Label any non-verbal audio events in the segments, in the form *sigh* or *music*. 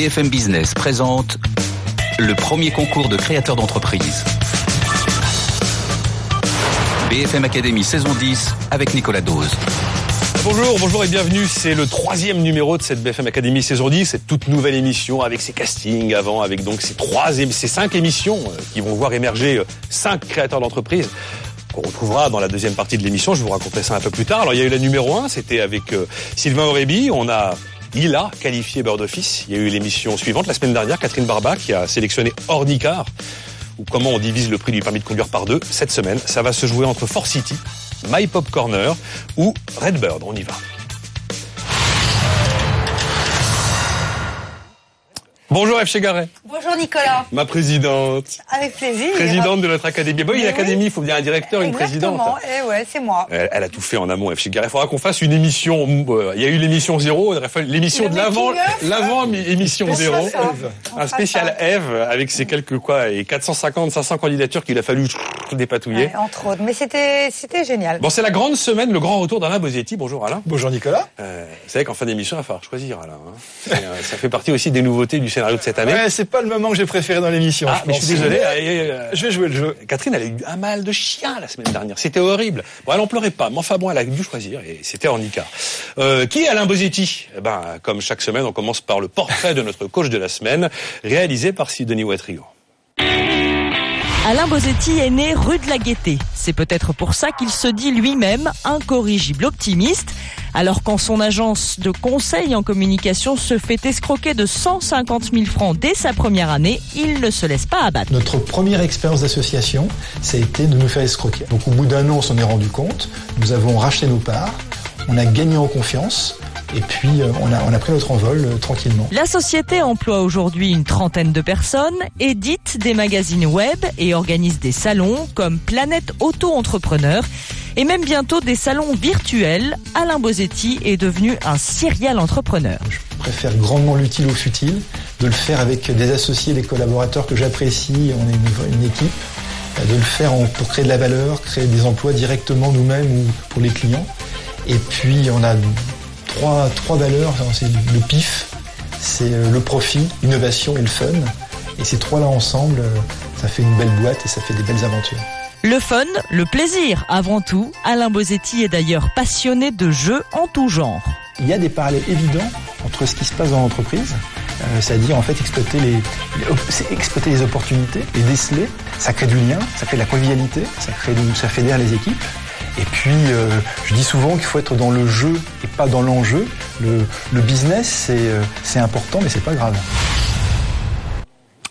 BFM Business présente le premier concours de créateurs d'entreprise. BFM Academy saison 10 avec Nicolas Dose. Bonjour, bonjour et bienvenue. C'est le troisième numéro de cette BFM Academy saison 10, cette toute nouvelle émission avec ses castings avant, avec donc ces trois, ces cinq émissions euh, qui vont voir émerger euh, cinq créateurs d'entreprise qu'on retrouvera dans la deuxième partie de l'émission. Je vous raconterai ça un peu plus tard. Alors il y a eu la numéro 1, c'était avec euh, Sylvain Aurébi. On a il a qualifié Bird Office. Il y a eu l'émission suivante la semaine dernière, Catherine Barba qui a sélectionné Ornicar ou comment on divise le prix du permis de conduire par deux. Cette semaine, ça va se jouer entre Fort City, My Pop Corner ou Redbird. On y va. Bonjour F. Chegaret. Bonjour Nicolas. Ma présidente. Avec plaisir. Présidente de notre académie. Bon, une académie, il faut bien un directeur, une présidente. Exactement, et ouais, c'est moi. Elle, elle, a tout fait en amont, F. Chegaret. Il faudra qu'on fasse une émission. Euh, il y a eu l'émission zéro, l'émission de l'avant, l'avant émission zéro. Un spécial Eve avec ses quelques quoi et 450, 500 candidatures qu'il a fallu *laughs* dépatouiller. Ouais, entre autres. Mais c'était, c'était génial. Bon, c'est la grande semaine, le grand retour d'Alain Bosetti. Bonjour Alain. Bonjour Nicolas. Euh, vous savez qu'en fin d'émission, il va falloir choisir Alain. Hein. Euh, ça fait partie aussi des nouveautés du scénario de cette année. Ouais, c'est pas le moment que j'ai préféré dans l'émission. Ah, je, mais je suis désolé. Euh, je vais jouer le jeu. Catherine, elle a eu un mal de chien la semaine dernière. C'était horrible. Bon, elle en pleurait pas, mais enfin bon, elle a dû choisir et c'était en. Euh, qui est Alain Bosetti? Eh Ben, comme chaque semaine, on commence par le portrait de notre coach de la semaine, réalisé par Sidonie Watrigo. Alain Bosetti est né rue de la Gaîté. C'est peut-être pour ça qu'il se dit lui-même incorrigible optimiste. Alors quand son agence de conseil en communication se fait escroquer de 150 000 francs dès sa première année, il ne se laisse pas abattre. Notre première expérience d'association, ça a été de nous faire escroquer. Donc au bout d'un an, on s'en est rendu compte. Nous avons racheté nos parts. On a gagné en confiance. Et puis, on, a, on a pris notre envol euh, tranquillement. La société emploie aujourd'hui une trentaine de personnes, édite des magazines web et organise des salons comme Planète Auto-Entrepreneur et même bientôt des salons virtuels. Alain Bosetti est devenu un serial entrepreneur. Je préfère grandement l'utile au futile, de le faire avec des associés, des collaborateurs que j'apprécie, on est une, équipe, de le faire pour créer de la valeur, créer des emplois directement nous-mêmes ou pour les clients. Et puis, on a trois, trois valeurs, c'est le pif, c'est le profit, l'innovation et le fun. Et ces trois-là ensemble, ça fait une belle boîte et ça fait des belles aventures. Le fun, le plaisir, avant tout. Alain Bosetti est d'ailleurs passionné de jeux en tout genre. Il y a des parallèles évidents entre ce qui se passe dans l'entreprise, euh, c'est-à-dire en fait exploiter les, opportunités, les déceler. Ça crée du lien, ça crée de la convivialité, ça crée ça fédère les équipes. Et puis, euh, je dis souvent qu'il faut être dans le jeu et pas dans l'enjeu. Le, business, c'est euh, important, mais c'est pas grave.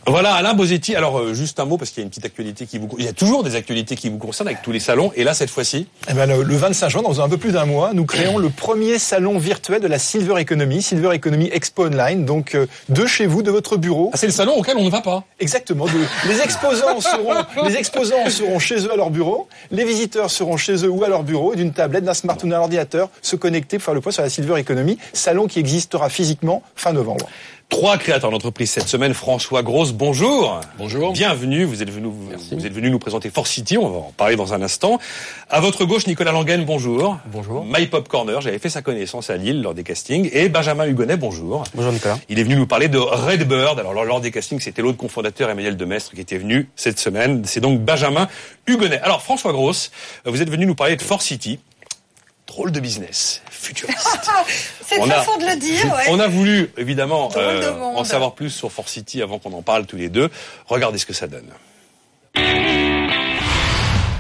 Voilà, Alain Bosetti. Alors, euh, juste un mot, parce qu'il y a une petite actualité qui vous... Il y a toujours des actualités qui vous concernent avec tous les salons. Et là, cette fois-ci eh ben, le, le 25 juin, dans un peu plus d'un mois, nous créons le premier salon virtuel de la Silver Economy, Silver Economy Expo Online. Donc, euh, de chez vous, de votre bureau. Ah, c'est le salon auquel on ne va pas Exactement. De, les, exposants seront, *laughs* les exposants seront chez eux à leur bureau. Les visiteurs seront chez eux ou à leur bureau. D'une tablette, d'un smartphone, d'un ordinateur, se connecter pour faire le point sur la Silver Economy. Salon qui existera physiquement fin novembre. Trois créateurs d'entreprise cette semaine. François Grosse, bonjour. Bonjour. Bienvenue. Vous êtes venu, vous, vous êtes venu nous présenter Force City. On va en parler dans un instant. À votre gauche, Nicolas Languen, bonjour. Bonjour. My Pop Corner. J'avais fait sa connaissance à Lille lors des castings. Et Benjamin Hugonnet, bonjour. Bonjour Nicolas. Il est venu nous parler de Redbird. Alors lors des castings, c'était l'autre cofondateur Emmanuel Demestre qui était venu cette semaine. C'est donc Benjamin Hugonnet. Alors François Grosse, vous êtes venu nous parler de Force City drôle de business, futuriste. *laughs* C'est une façon de le dire, ouais. On a voulu, évidemment, euh, en savoir plus sur Force City avant qu'on en parle tous les deux. Regardez ce que ça donne.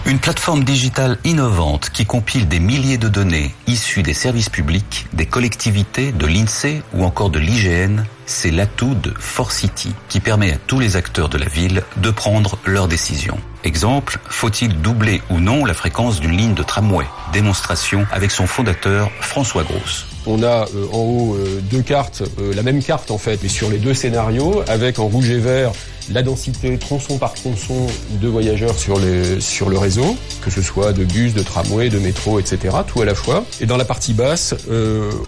Une plateforme digitale innovante qui compile des milliers de données issues des services publics, des collectivités, de l'INSEE ou encore de l'IGN, c'est l'atout de Forcity qui permet à tous les acteurs de la ville de prendre leurs décisions. Exemple, faut-il doubler ou non la fréquence d'une ligne de tramway? Démonstration avec son fondateur François Grosse. On a euh, en haut euh, deux cartes, euh, la même carte en fait, mais sur les deux scénarios, avec en rouge et vert la densité tronçon par tronçon de voyageurs sur, le réseau, que ce soit de bus, de tramway, de métro, etc., tout à la fois. Et dans la partie basse,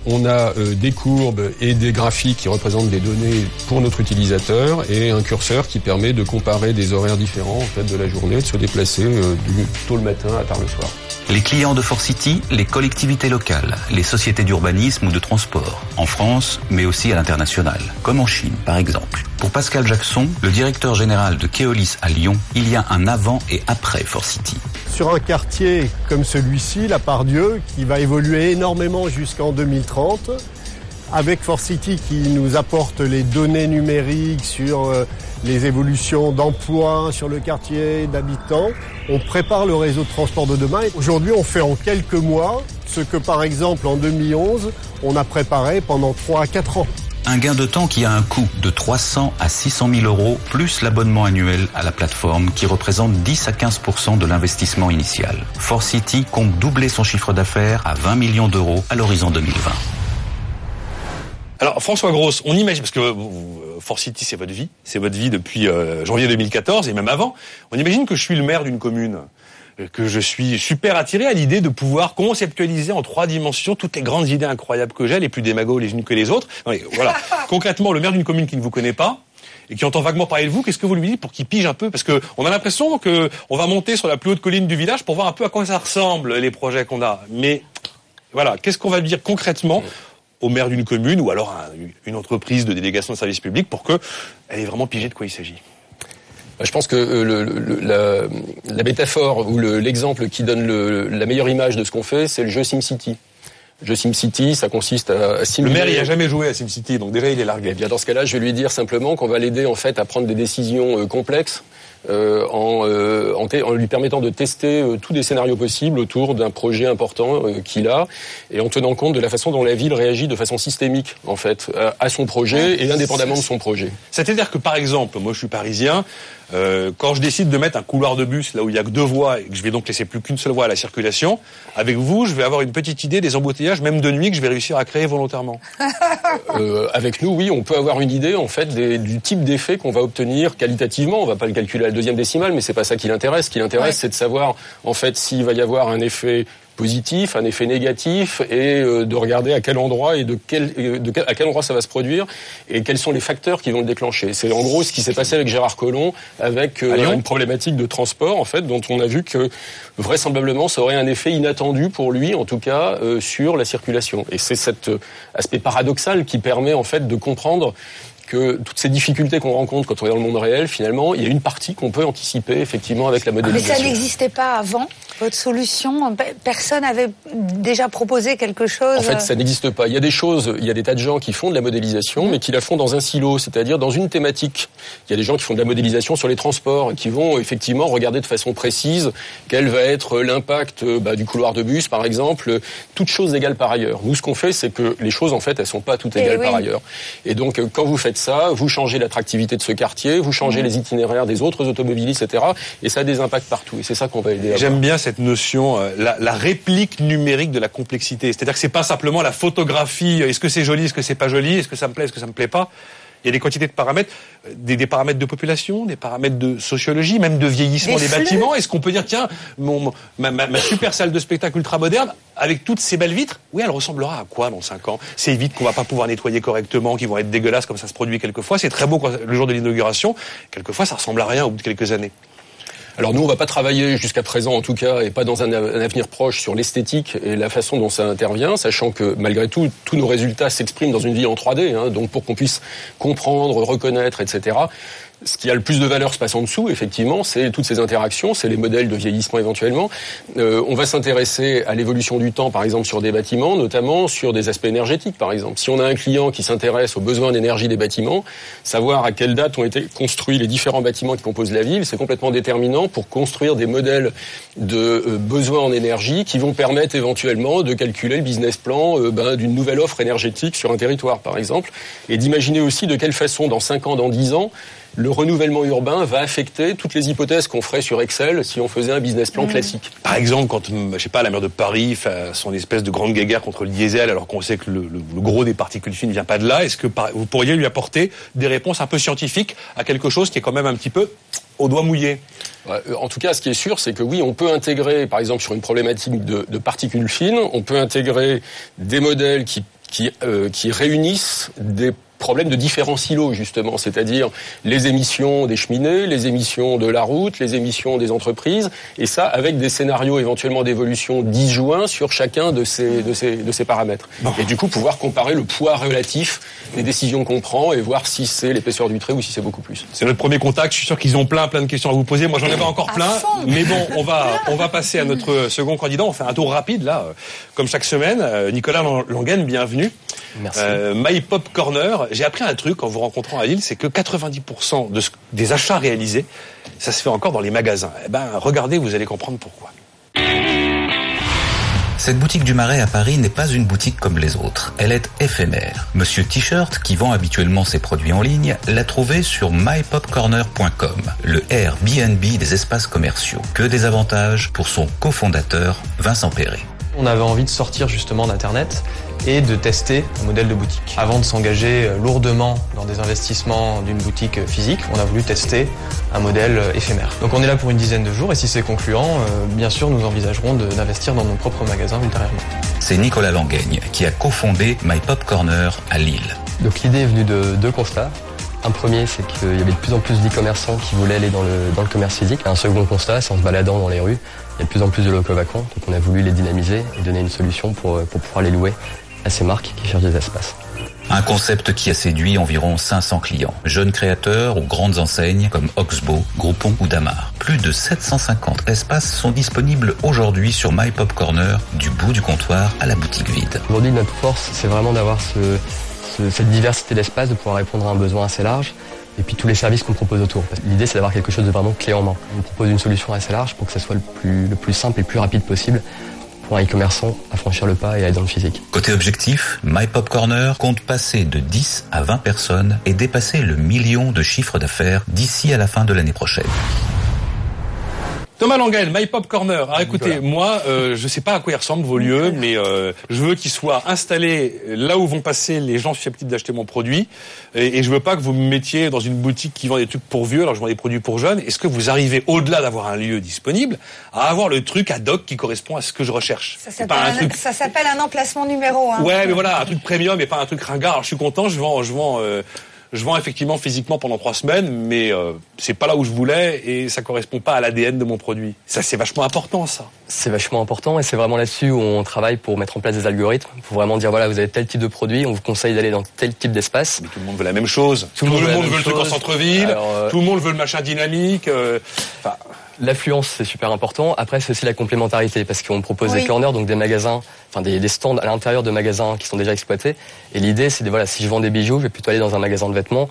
on a des courbes et des graphiques qui représentent des données pour notre utilisateur et un curseur qui permet de comparer des horaires différents en fait, de la journée, de se déplacer du tôt le matin à tard le soir. Les clients de City, les collectivités locales, les sociétés d'urbanisme ou de transport, en France, mais aussi à l'international, comme en Chine par exemple. Pour Pascal Jackson, le directeur général de Keolis à Lyon, il y a un avant et après City. Sur un quartier comme celui-ci, la Pardieu, qui va évoluer énormément jusqu'en 2030, avec City qui nous apporte les données numériques sur euh, les évolutions d'emploi sur le quartier, d'habitants. On prépare le réseau de transport de demain. Aujourd'hui, on fait en quelques mois ce que, par exemple, en 2011, on a préparé pendant 3 à 4 ans. Un gain de temps qui a un coût de 300 à 600 000 euros, plus l'abonnement annuel à la plateforme qui représente 10 à 15% de l'investissement initial. Force City compte doubler son chiffre d'affaires à 20 millions d'euros à l'horizon 2020. Alors François Grosse, on imagine parce que Force City c'est votre vie, c'est votre vie depuis euh, janvier 2014 et même avant. On imagine que je suis le maire d'une commune, euh, que je suis super attiré à l'idée de pouvoir conceptualiser en trois dimensions toutes les grandes idées incroyables que j'ai, les plus démagogues les unes que les autres. voilà. *laughs* Concrètement, le maire d'une commune qui ne vous connaît pas, et qui entend vaguement parler de vous, qu'est-ce que vous lui dites pour qu'il pige un peu? Parce que on a l'impression que on va monter sur la plus haute colline du village pour voir un peu à quoi ça ressemble les projets qu'on a. Mais voilà, qu'est-ce qu'on va dire concrètement au maire d'une commune ou alors à une entreprise de délégation de service public pour qu'elle ait vraiment pigé de quoi il s'agit bah, je pense que euh, la, métaphore ou l'exemple qui donne la meilleure image de ce qu'on fait, c'est le jeu SimCity. Le jeu SimCity, ça consiste à, simuler. Le maire, il a jamais joué à SimCity, donc déjà il est largué. Eh bien, dans ce cas-là, je vais lui dire simplement qu'on va l'aider en fait à prendre des décisions euh, complexes euh, en, euh, en, lui permettant de tester euh, tous les scénarios possibles autour d'un projet important qu'il a et en tenant compte de la façon dont la ville réagit de façon systémique en fait à, son projet et indépendamment de son projet. C'est-à-dire que par exemple, moi je suis parisien, euh, quand je décide de mettre un couloir de bus là où il y a que deux voies et que je vais donc laisser plus qu'une seule voie à la circulation, avec vous, je vais avoir une petite idée des embouteillages, même de nuit, que je vais réussir à créer volontairement. *laughs* euh, avec nous, oui, on peut avoir une idée en fait des, du type d'effet qu'on va obtenir qualitativement. On va pas le calculer à la deuxième décimale, mais c'est pas ça qui l'intéresse. Ce qui l'intéresse, c'est de savoir en fait s'il va y avoir un effet positif, un effet négatif, et euh, de regarder à quel endroit et de quel, de à quel endroit ça va se produire et quels sont les facteurs qui vont le déclencher. C'est en gros ce qui s'est passé avec Gérard Collomb, avec euh, une problématique de transport en fait, dont on a vu que vraisemblablement ça aurait un effet inattendu pour lui, en tout cas euh, sur la circulation. Et c'est cet aspect paradoxal qui permet en fait de comprendre que toutes ces difficultés qu'on rencontre quand on est dans le monde réel, finalement, il y a une partie qu'on peut anticiper effectivement avec la modélisation. Mais ça n'existait pas avant votre solution Personne n'avait déjà proposé quelque chose En fait, ça n'existe pas. Il y a des choses, il y a des tas de gens qui font de la modélisation, mais qui la font dans un silo, c'est-à-dire dans une thématique. Il y a des gens qui font de la modélisation sur les transports, qui vont effectivement regarder de façon précise quel va être l'impact bah, du couloir de bus, par exemple, toutes choses égales par ailleurs. Nous, ce qu'on fait, c'est que les choses, en fait, elles sont pas toutes eh égales par ailleurs. Et donc, quand vous faites ça, vous changez l'attractivité de ce quartier, vous changez mmh. les itinéraires des autres automobilistes, etc. Et ça a des impacts partout. Et c'est ça qu'on va aider. J'aime bien cette notion, euh, la, réplique numérique de la complexité. C'est-à-dire que c'est pas simplement la photographie. Est-ce que c'est joli, est-ce que c'est pas joli, est-ce que ça me plaît, est-ce que ça me plaît pas. Il y a des quantités de paramètres, euh, des, paramètres de population, des paramètres de sociologie, même de vieillissement des, bâtiments. Est-ce qu'on peut dire, tiens, mon, ma, ma, super salle de spectacle ultra moderne, avec toutes ces belles vitres, oui, elle ressemblera à quoi dans 5 ans? Ces vitres qu'on va pas pouvoir nettoyer correctement, qui vont être dégueulasses comme ça se produit quelquefois. C'est très beau le jour de l'inauguration. Quelquefois, ça ressemble à rien au bout de quelques années. Alors nous, on va pas travailler jusqu'à présent, en tout cas, et pas dans un, avenir proche, sur l'esthétique et la façon dont ça intervient, sachant que malgré tout, tous nos résultats s'expriment dans une vie en 3D. Hein, donc pour qu'on puisse comprendre, reconnaître, etc ce qui a le plus de valeur se passe en dessous, effectivement, c'est toutes ces interactions, c'est les modèles de vieillissement éventuellement. Euh, on va s'intéresser à l'évolution du temps, par exemple, sur des bâtiments, notamment sur des aspects énergétiques, par exemple. Si on a un client qui s'intéresse aux besoins d'énergie des bâtiments, savoir à quelle date ont été construits les différents bâtiments qui composent la ville, c'est complètement déterminant pour construire des modèles de euh, besoins en énergie qui vont permettre éventuellement de calculer le business plan euh, ben, d'une nouvelle offre énergétique sur un territoire, par exemple, et d'imaginer aussi de quelle façon, dans 5 ans, dans 10 ans, le renouvellement urbain va affecter toutes les hypothèses qu'on ferait sur Excel si on faisait un business plan mmh. classique. Par exemple, quand, je sais pas, la maire de Paris fait son espèce de grande guéguerre contre le diesel, alors qu'on sait que le, gros des particules fines ne vient pas de là, est-ce que vous pourriez lui apporter des réponses un peu scientifiques à quelque chose qui est quand même un petit peu au doigt mouillé? En tout cas, ce qui est sûr, c'est que oui, on peut intégrer, par exemple, sur une problématique de, de particules fines, on peut intégrer des modèles qui, qui, euh, qui réunissent des problème de différents silos justement, c'est-à-dire les émissions des cheminées, les émissions de la route, les émissions des entreprises, et ça avec des scénarios éventuellement d'évolution disjoints sur chacun de ces, de ces, de ces paramètres. Et du coup pouvoir comparer le poids relatif des décisions qu'on prend et voir si c'est l'épaisseur du trait ou si c'est beaucoup plus. C'est notre premier contact. Je suis sûr qu'ils ont plein, plein de questions à vous poser. Moi, j'en ai pas encore plein. Mais bon, on va, *laughs* on va passer à notre second candidat. On fait un tour rapide, là, euh, comme chaque semaine. Euh, Nicolas Lang- Langen, bienvenue. Merci. Euh, My Pop Corner. J'ai appris un truc en vous rencontrant à Lille, c'est que 90% de ce- des achats réalisés, ça se fait encore dans les magasins. Eh ben, regardez, vous allez comprendre pourquoi. Cette boutique du Marais à Paris n'est pas une boutique comme les autres. Elle est éphémère. Monsieur T-shirt, qui vend habituellement ses produits en ligne, l'a trouvé sur mypopcorner.com, le Airbnb des espaces commerciaux. Que des avantages pour son cofondateur, Vincent Perret. On avait envie de sortir justement d'Internet et de tester un modèle de boutique. Avant de s'engager euh, lourdement dans des investissements d'une boutique euh, physique, on a voulu tester un modèle euh, éphémère. Donc on est là pour une dizaine de jours et si c'est concluant, bien sûr nous envisagerons d'investir dans nos propres magasins ultérieurement. C'est Nicolas Langaigne qui a cofondé My Pop Corner à Lille. Donc l'idée est venue de deux constats. Un premier, c'est qu'il y avait de plus en plus d'e-commerçants qui voulaient aller dans le, dans le commerce physique. Un second constat, c'est en se baladant dans les rues, il y a de plus en plus de locaux vacants. Donc on a voulu les dynamiser et donner une solution pour, pour pouvoir les louer à ces marques qui cherchent des espaces. Un concept qui a séduit environ 500 clients, jeunes créateurs ou grandes enseignes comme Oxbow, Groupon ou Damar. Plus de 750 espaces sont disponibles aujourd'hui sur My Pop Corner, du bout du comptoir à la boutique vide. Aujourd'hui, notre force, c'est vraiment d'avoir ce- ce- cette diversité d'espaces, de pouvoir répondre à un besoin assez large. Et puis tous les services qu'on propose autour. L'idée, c'est d'avoir quelque chose de vraiment clé en main. On propose une solution assez large pour que ce soit le plus, le plus simple et le plus rapide possible pour e-commerçant à franchir le pas et aller dans le physique. Côté objectif, My Pop Corner compte passer de 10 à 20 personnes et dépasser le million de chiffre d'affaires d'ici à la fin de l'année prochaine. Thomas Langen, My Pop Corner. Alors écoutez, moi, euh, je sais pas à quoi ils ressemblent vos lieux, mais euh, je veux qu'ils soient installés là où vont passer les gens susceptibles d'acheter mon produit. Et, et je veux pas que vous me mettiez dans une boutique qui vend des trucs pour vieux, alors je vends des produits pour jeunes. Est-ce que vous arrivez, au-delà d'avoir un lieu disponible, à avoir le truc ad hoc qui correspond à ce que je recherche? Ça s'appelle un, truc un emplacement numéro un. Ouais, mais voilà, un truc premium et pas un truc ringard. Alors, je suis content, je vends, je vends, euh, je vends effectivement physiquement pendant trois semaines, mais euh, c'est pas là où je voulais et ça correspond pas à l'ADN de mon produit. Ça, c'est vachement important, ça. C'est vachement important et c'est vraiment là-dessus où on travaille pour mettre en place des algorithmes, pour vraiment dire voilà, vous avez tel type de produit, on vous conseille d'aller dans tel type d'espace. Mais tout le monde veut la même chose. Tout le monde veut le truc en centre-ville. Euh, Tout le monde veut le machin dynamique. euh, enfin, L'affluence, c'est super important. Après, c'est aussi la complémentarité parce qu'on propose Oui. des corners, donc des magasins, enfin des, des stands à l'intérieur de magasins qui sont déjà exploités. Et l'idée, c'est de voilà, si je vends des bijoux, je vais plutôt aller dans un magasin de vêtements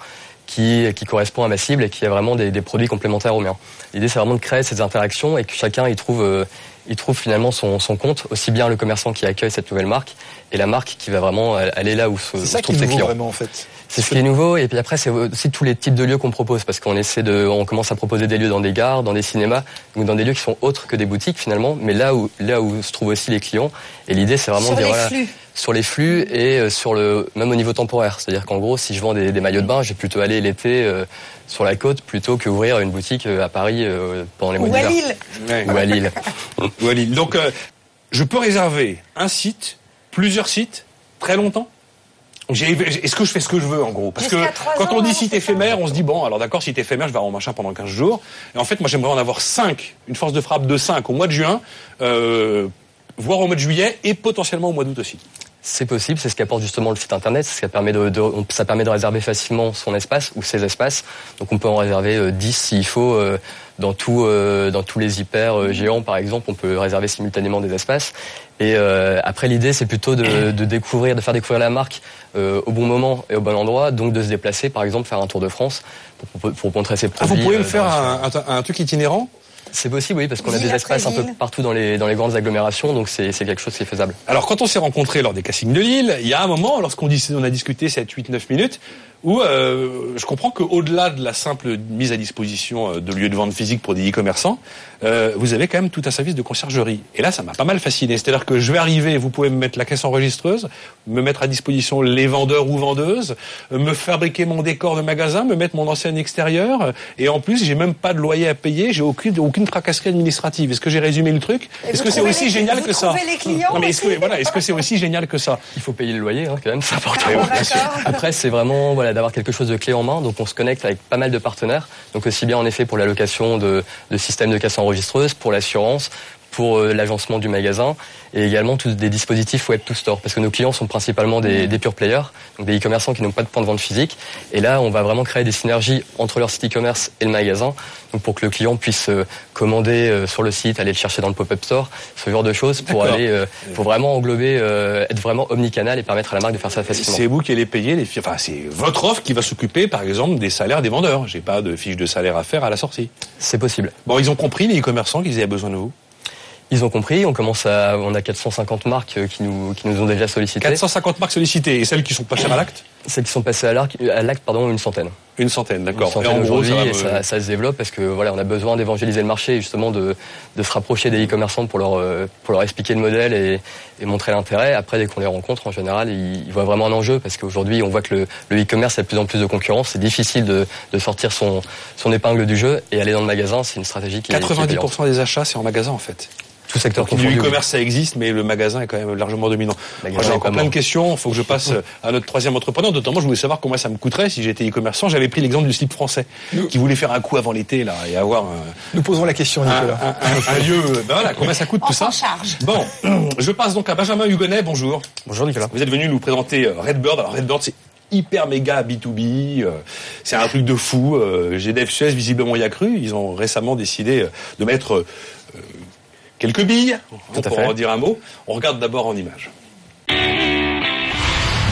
qui, qui correspond à ma cible et qui a vraiment des, des produits complémentaires aux miens. L'idée, c'est vraiment de créer ces interactions et que chacun y trouve, euh, y trouve finalement son, son compte, aussi bien le commerçant qui accueille cette nouvelle marque et la marque qui va vraiment aller là où se, où C'est se ça qui trouvent ses clients. vraiment en fait. C'est ce qui est nouveau et puis après c'est aussi tous les types de lieux qu'on propose parce qu'on essaie de on commence à proposer des lieux dans des gares, dans des cinémas, donc dans des lieux qui sont autres que des boutiques finalement, mais là où là où se trouvent aussi les clients et l'idée c'est vraiment Sur de dire les voilà, flux. sur les flux et euh, sur le même au niveau temporaire, c'est-à-dire qu'en gros si je vends des, des maillots de bain, je vais plutôt aller l'été euh, sur la côte plutôt que ouvrir une boutique euh, à Paris euh, pendant les mois Ou à d'hiver Lille. ouais. ou à Lille. *laughs* Ou à Lille. Donc, euh, je peux réserver un site, plusieurs sites, très longtemps? J'ai- Est-ce que je fais ce que je veux en gros? Parce que quand ans, on dit hein, site ça éphémère, on se dit bon, alors d'accord, site éphémère, je vais avoir mon machin pendant 15 jours. Et en fait, moi j'aimerais en avoir 5, une force de frappe de 5 au mois de juin, euh, voire au mois de juillet et potentiellement au mois d'août aussi. C'est possible, c'est ce qu'apporte justement le site internet, c'est ce qui permet de, ça permet de réserver facilement son espace ou ses espaces. Donc on peut en réserver euh, 10 s'il faut euh, dans tout, euh, dans tous les hyper euh, géants par exemple, on peut réserver simultanément des espaces. Et euh, après l'idée c'est plutôt de, de découvrir, de faire découvrir la marque euh, au bon moment et au bon endroit, donc de se déplacer par exemple faire un tour de France pour, pour montrer ses Ah, produits. vous pouvez me euh, faire dans- un, un- un truc itinérant? C'est possible oui parce qu'on a des espaces un peu partout dans les, dans les grandes agglomérations, donc c'est c'est quelque chose qui est faisable. Alors quand on s'est rencontrés lors des castings de Lille, il y a un moment, lorsqu'on on a discuté 7, 8, 9 minutes, où euh, je comprends qu'au-delà de la simple mise à disposition euh, de lieux de vente physique pour des e-commerçants, euh, vous avez quand même tout un service de conciergerie. Et là, ça m'a pas mal fasciné. C'est-à-dire que je vais arriver, vous pouvez me mettre la caisse enregistreuse, me mettre à disposition les vendeurs ou vendeuses, euh, me fabriquer mon décor de magasin, me mettre mon enseigne extérieure, euh, et en plus, j'ai même pas de loyer à payer, j'ai aucune aucune tracasserie administrative. Est-ce que j'ai résumé le truc? Est-ce que c'est aussi les- génial vous que ça? les clients Non, mais est-ce que voilà, est-ce que c'est aussi génial que ça? Il faut payer le loyer, hein, quand même, c'est important. Ah. Après, c'est vraiment voilà d'avoir quelque chose de clé en main. Donc, on se connecte avec pas mal de partenaires. Donc, aussi bien en effet pour la location de, de systèmes de caisse enregistreuse, pour l'assurance, pour euh, l'agencement du magasin, et également tous des dispositifs web to store. Parce que nos clients sont principalement des, des pure players, donc des e-commerçants qui n'ont pas de point de vente physique. Et là, on va vraiment créer des synergies entre leur site e-commerce et le magasin, donc pour que le client puisse euh, commander euh, sur le site, aller le chercher dans le pop-up store, ce genre de choses, pour aller, pour vraiment englober, être vraiment omnicanal et permettre à la marque de faire ça facilement. C'est vous qui allez payer les fi- enfin c'est votre offre qui va s'occuper par exemple des salaires des vendeurs. J'ai pas de fiche de salaire à faire à la sortie. C'est possible. Bon, ils ont compris les e-commerçants qu'ils avaient besoin de vous? Ils ont compris. On commence à, on a 450 marques euh, qui nous, qui nous ont déjà sollicité. 450 marques sollicitées et celles qui sont passées à l'acte Celles qui sont passées à l'acte, pardon, une centaine. Une centaine, d'accord. Et centaine en gros, aujourd'hui, ça va et ça, ça se développe parce que voilà, on a besoin d'évangéliser le marché, et justement de, de se rapprocher des e-commerçants pour leur, euh, pour leur expliquer le modèle et, et montrer l'intérêt. Après, dès qu'on les rencontre, en général, ils, ils voient vraiment un enjeu parce qu'aujourd'hui, on voit que le, le e-commerce a de plus en plus de concurrence. C'est difficile de, de sortir son, son épingle du jeu et aller dans le magasin. C'est une stratégie qui est, qui est payante. 90% des achats c'est en magasin en fait. Tout secteur Du confondu. oui. e-commerce ça existe mais le magasin est quand même largement dominant. Moi j'ai encore plein de questions, il faut que je passe *laughs* euh, à notre troisième entrepreneur. Notamment je voulais savoir combien ça me coûterait si j'étais e-commerçant. J'avais pris l'exemple du slip français qui voulait faire un coup avant l'été là et avoir un, Nous posons la question, un, Nicolas. un- un- un lieu. Ben voilà, combien ça coûte On tout ça charge. Bon, *clears throat* je passe donc à Benjamin Hugonnet, bonjour. Bonjour Nicolas. Vous êtes venu nous présenter euh, Redbird. Alors Redbird, c'est hyper méga B2B. euh, c'est un truc de fou. Euh, GDF Suez, visiblement, y a cru. Ils ont récemment décidé euh, de mettre euh, euh, quelques billes, Tout à pour fait. en dire un mot. On regarde d'abord en image.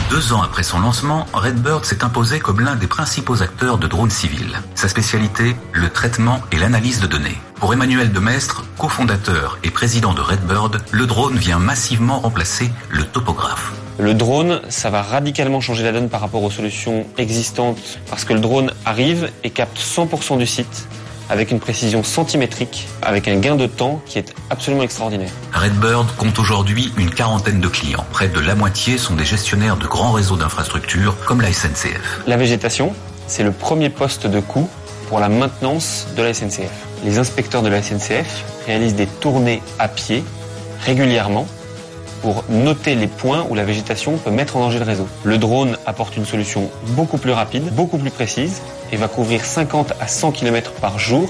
Deux ans après son lancement, Redbird s'est imposé comme l'un des principaux acteurs de drones civils. Sa spécialité, le traitement et l'analyse de données. Pour Emmanuel Demestre, cofondateur et président de Redbird, le drone vient massivement remplacer le topographe. Le drone, ça va radicalement changer la donne par rapport aux solutions existantes parce que le drone arrive et capte 100% du site avec une précision centimétrique, avec un gain de temps qui est absolument extraordinaire. Redbird compte aujourd'hui une quarantaine de clients. Près de la moitié sont des gestionnaires de grands réseaux d'infrastructures comme la SNCF. La végétation, c'est le premier poste de coût pour la maintenance de la SNCF. Les inspecteurs de la SNCF réalisent des tournées à pied régulièrement pour noter les points où la végétation peut mettre en danger le réseau. Le drone apporte une solution beaucoup plus rapide, beaucoup plus précise et va couvrir 50 à 100 km par jour,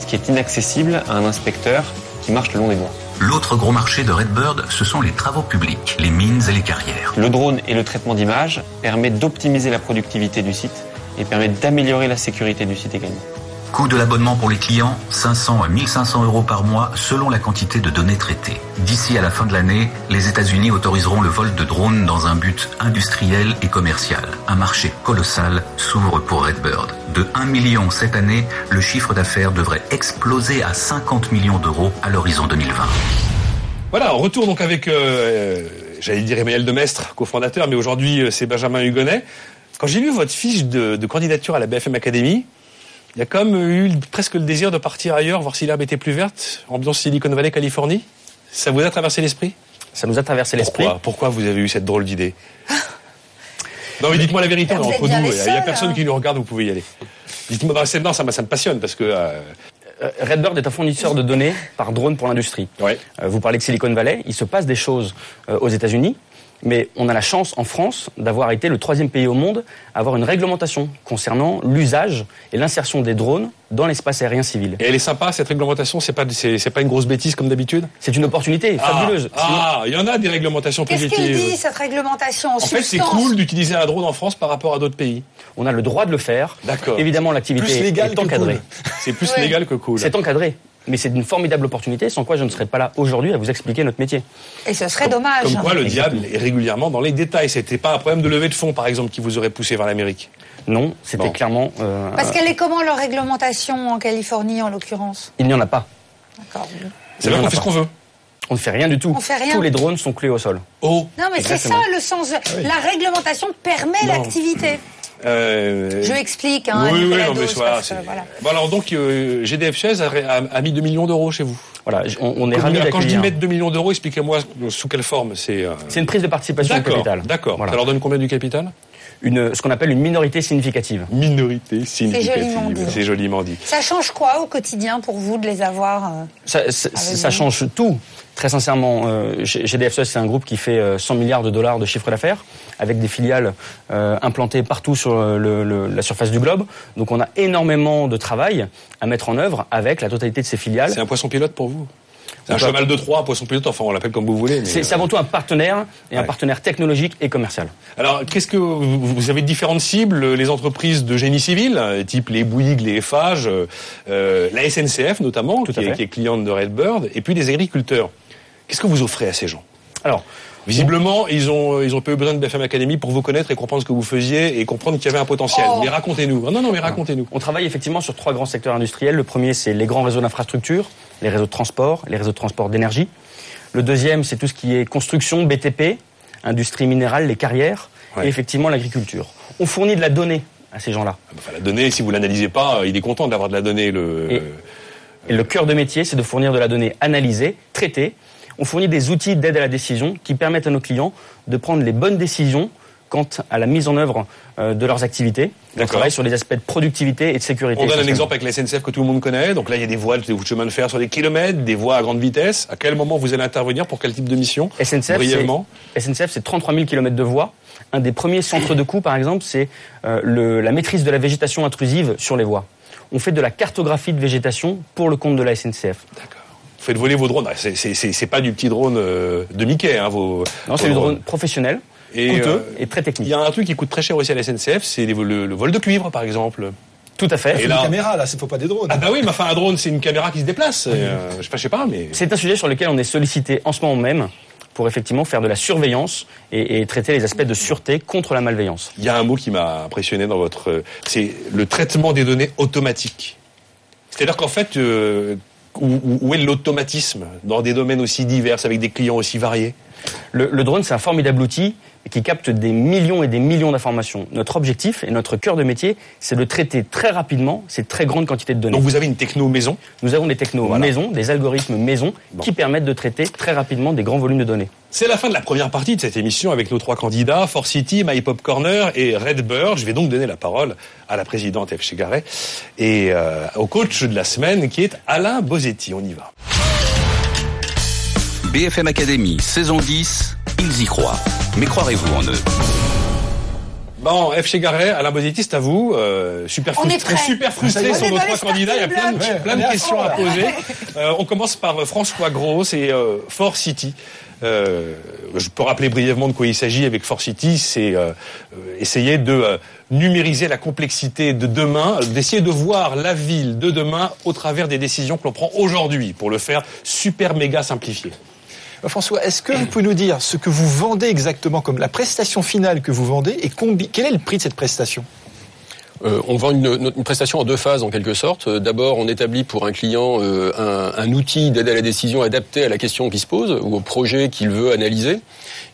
ce qui est inaccessible à un inspecteur qui marche le long des voies. L'autre gros marché de Redbird, ce sont les travaux publics, les mines et les carrières. Le drone et le traitement d'image permettent d'optimiser la productivité du site et permettent d'améliorer la sécurité du site également. Coût de l'abonnement pour les clients, 500 à 1500 euros par mois selon la quantité de données traitées. D'ici à la fin de l'année, les États-Unis autoriseront le vol de drones dans un but industriel et commercial. Un marché colossal s'ouvre pour Redbird. De 1 million cette année, le chiffre d'affaires devrait exploser à 50 millions d'euros à l'horizon 2020. Voilà, on retourne donc avec, euh, j'allais dire Emmanuel Demestre, cofondateur, mais aujourd'hui euh, c'est Benjamin Hugonnet. Quand j'ai vu votre fiche de candidature à la BFM Academy, il y a comme eu presque le désir de partir ailleurs, voir si l'herbe était plus verte, ambiance Silicon Valley, Californie. Ça vous a traversé l'esprit? Ça nous a traversé l'esprit. Pourquoi? Pourquoi vous avez eu cette drôle d'idée? Non mais dites-moi la vérité, entre nous, il y a personne hein. qui nous regarde, vous pouvez y aller. Dites-moi, c'est- non, ça, me- ça me passionne parce que... euh, Euh, Redbird est un fournisseur de données par drone pour l'industrie. ouais. Euh, Vous parlez de Silicon Valley, il se passe des choses euh, aux États-Unis, mais on a la chance en France d'avoir été le troisième pays au monde à avoir une réglementation concernant l'usage et l'insertion des drones dans l'espace aérien civil. Et elle est sympa cette réglementation, c'est pas, c'est, c'est pas une grosse bêtise comme d'habitude? C'est une opportunité fabuleuse. Ah, ah, il y en a des réglementations Qu'est-ce qu'il positives. dit, cette réglementation en, En fait, c'est cool d'utiliser un drone en France par rapport à d'autres pays. On a le droit de le faire. D'accord. Évidemment, l'activité est encadrée. cool. C'est plus légal que cool. C'est encadré. Mais c'est une formidable opportunité, sans quoi je ne serais pas là aujourd'hui à vous expliquer notre métier. Et ce serait dommage. Comme quoi, le Exactement. diable est régulièrement dans les détails. C'était pas un problème de levée de fonds, par exemple, qui vous aurait poussé vers l'Amérique. Non, c'était Bon. clairement... euh, Parce qu'elle est comment leur réglementation en Californie en l'occurrence? Il n'y en a pas. D'accord. C'est là qu'on fait ce qu'on veut. On ne fait rien du tout. On fait rien. Tous les drones sont clés au sol. Oh, Non, mais c'est ça le sens. La réglementation permet l'activité. Euh... Je explique. Hein, oui, oui, non, mais voilà, voilà. Bon, alors donc, euh, GDF Chaise a, a, mis 2 millions d'euros chez vous. Voilà, on, on est ravis Quand je dis mettre 2 millions d'euros, expliquez-moi sous quelle forme c'est. Euh... C'est une prise de participation au capital. D'accord. Voilà. Ça leur donne combien du capital? Une, ce qu'on appelle une minorité significative. Minorité significative. C'est joliment dit. Ça change quoi au quotidien pour vous de les avoir Ça, ça change tout. Très sincèrement, euh, GDF c'est un groupe qui fait 100 euh, milliards de dollars de chiffre d'affaires, avec des filiales euh, implantées partout sur le, le, la surface du globe. Donc on a énormément de travail à mettre en œuvre avec la totalité de ces filiales. C'est un poisson pilote pour vous? C'est un cheval de Troie, un poisson pilote, enfin on l'appelle comme vous voulez. C'est avant tout un partenaire, et un partenaire technologique et commercial. Alors, qu'est-ce que vous avez différentes cibles, les entreprises de génie civil, type les Bouygues, les Eiffage, euh, la SNCF notamment, qui est, qui est, cliente de Redbird, et puis les agriculteurs. Qu'est-ce que vous offrez à ces gens? Alors, Visiblement, ils ont ils ont pas eu besoin de BFM Academy pour vous connaître et comprendre ce que vous faisiez et comprendre qu'il y avait un potentiel. Oh. Mais racontez-nous. Non, non, mais racontez-nous. On travaille effectivement sur trois grands secteurs industriels. Le premier, c'est les grands réseaux d'infrastructures, les réseaux de transport, les réseaux de transport d'énergie. Le deuxième, c'est tout ce qui est construction, BTP, industrie minérale, les carrières, et effectivement l'agriculture. On fournit de la donnée à ces gens-là. Ah, enfin, la donnée, si vous l'analysez pas, il est content d'avoir de la donnée. Le... et le cœur de métier, c'est de fournir de la donnée analysée, traitée, on fournit des outils d'aide à la décision qui permettent à nos clients de prendre les bonnes décisions quant à la mise en œuvre euh, de leurs activités. On travaille sur les aspects de productivité et de sécurité. On donne un exemple avec la SNCF que tout le monde connaît. Donc là, il y a des voies de chemin de fer sur des kilomètres, des voies à grande vitesse. À quel moment vous allez intervenir pour quel type de mission SNCF, Brièvement? SNCF, c'est 33 000 km de voies. Un des premiers centres de coût, par exemple, c'est euh, la maîtrise de la végétation intrusive sur les voies. On fait de la cartographie de végétation pour le compte de la SNCF. Faites voler vos drones. C'est pas du petit drone euh, de Mickey, hein, vos. Non, c'est du drone professionnel, et, coûteux euh, et très technique. Il y a un truc qui coûte très cher aussi à la SNCF, c'est le, le, vol de cuivre, par exemple. Tout à fait. C'est une caméra, là, c'est faut pas des drones. Ah bah oui, mais enfin un drone, c'est une caméra qui se déplace. Euh, je sais pas, je sais pas, mais. C'est un sujet sur lequel on est sollicité en ce moment même pour effectivement faire de la surveillance et, et, traiter les aspects de sûreté contre la malveillance. Il y a un mot qui m'a impressionné dans votre, c'est le traitement des données automatique. C'est-à-dire qu'en fait, euh, où, est l'automatisme dans des domaines aussi divers, avec des clients aussi variés? Le, drone, c'est un formidable outil qui capte des millions et des millions d'informations. Notre objectif et notre cœur de métier, c'est de traiter très rapidement ces très grandes quantités de données. Donc vous avez une techno maison Nous avons des technos maison, des algorithmes maison qui permettent de traiter très rapidement des grands volumes de données. C'est la fin de la première partie de cette émission avec nos trois candidats, For City, My Pop Corner et Redbird. Je vais donc donner la parole à la présidente F. Chegaray et euh, au coach de la semaine qui est Alain Bosetti. On y va. BFM Academy, saison 10, ils y croient. Mais croirez-vous en eux? Bon, F. Chegaray, Alain Bosetti, c'est à vous. Euh, super, frustré, super frustré sur nos trois candidats. Il y a plein de, plein de questions à poser. Euh, on commence par euh, François Gros et euh, Fort City. Euh, je peux rappeler brièvement de quoi il s'agit avec Fort City. C'est euh, essayer de numériser la complexité de demain, d'essayer de voir la ville de demain au travers des décisions que l'on prend aujourd'hui pour le faire super méga simplifié. Euh, François, est-ce que vous pouvez nous dire ce que vous vendez exactement comme la prestation finale que vous vendez et quel est le prix de cette prestation? Euh, on vend une, une, prestation en deux phases en quelque sorte. Euh, d'abord, on établit pour un client euh, un, un, outil d'aide à la décision adapté à la question qui se pose ou au projet qu'il veut analyser.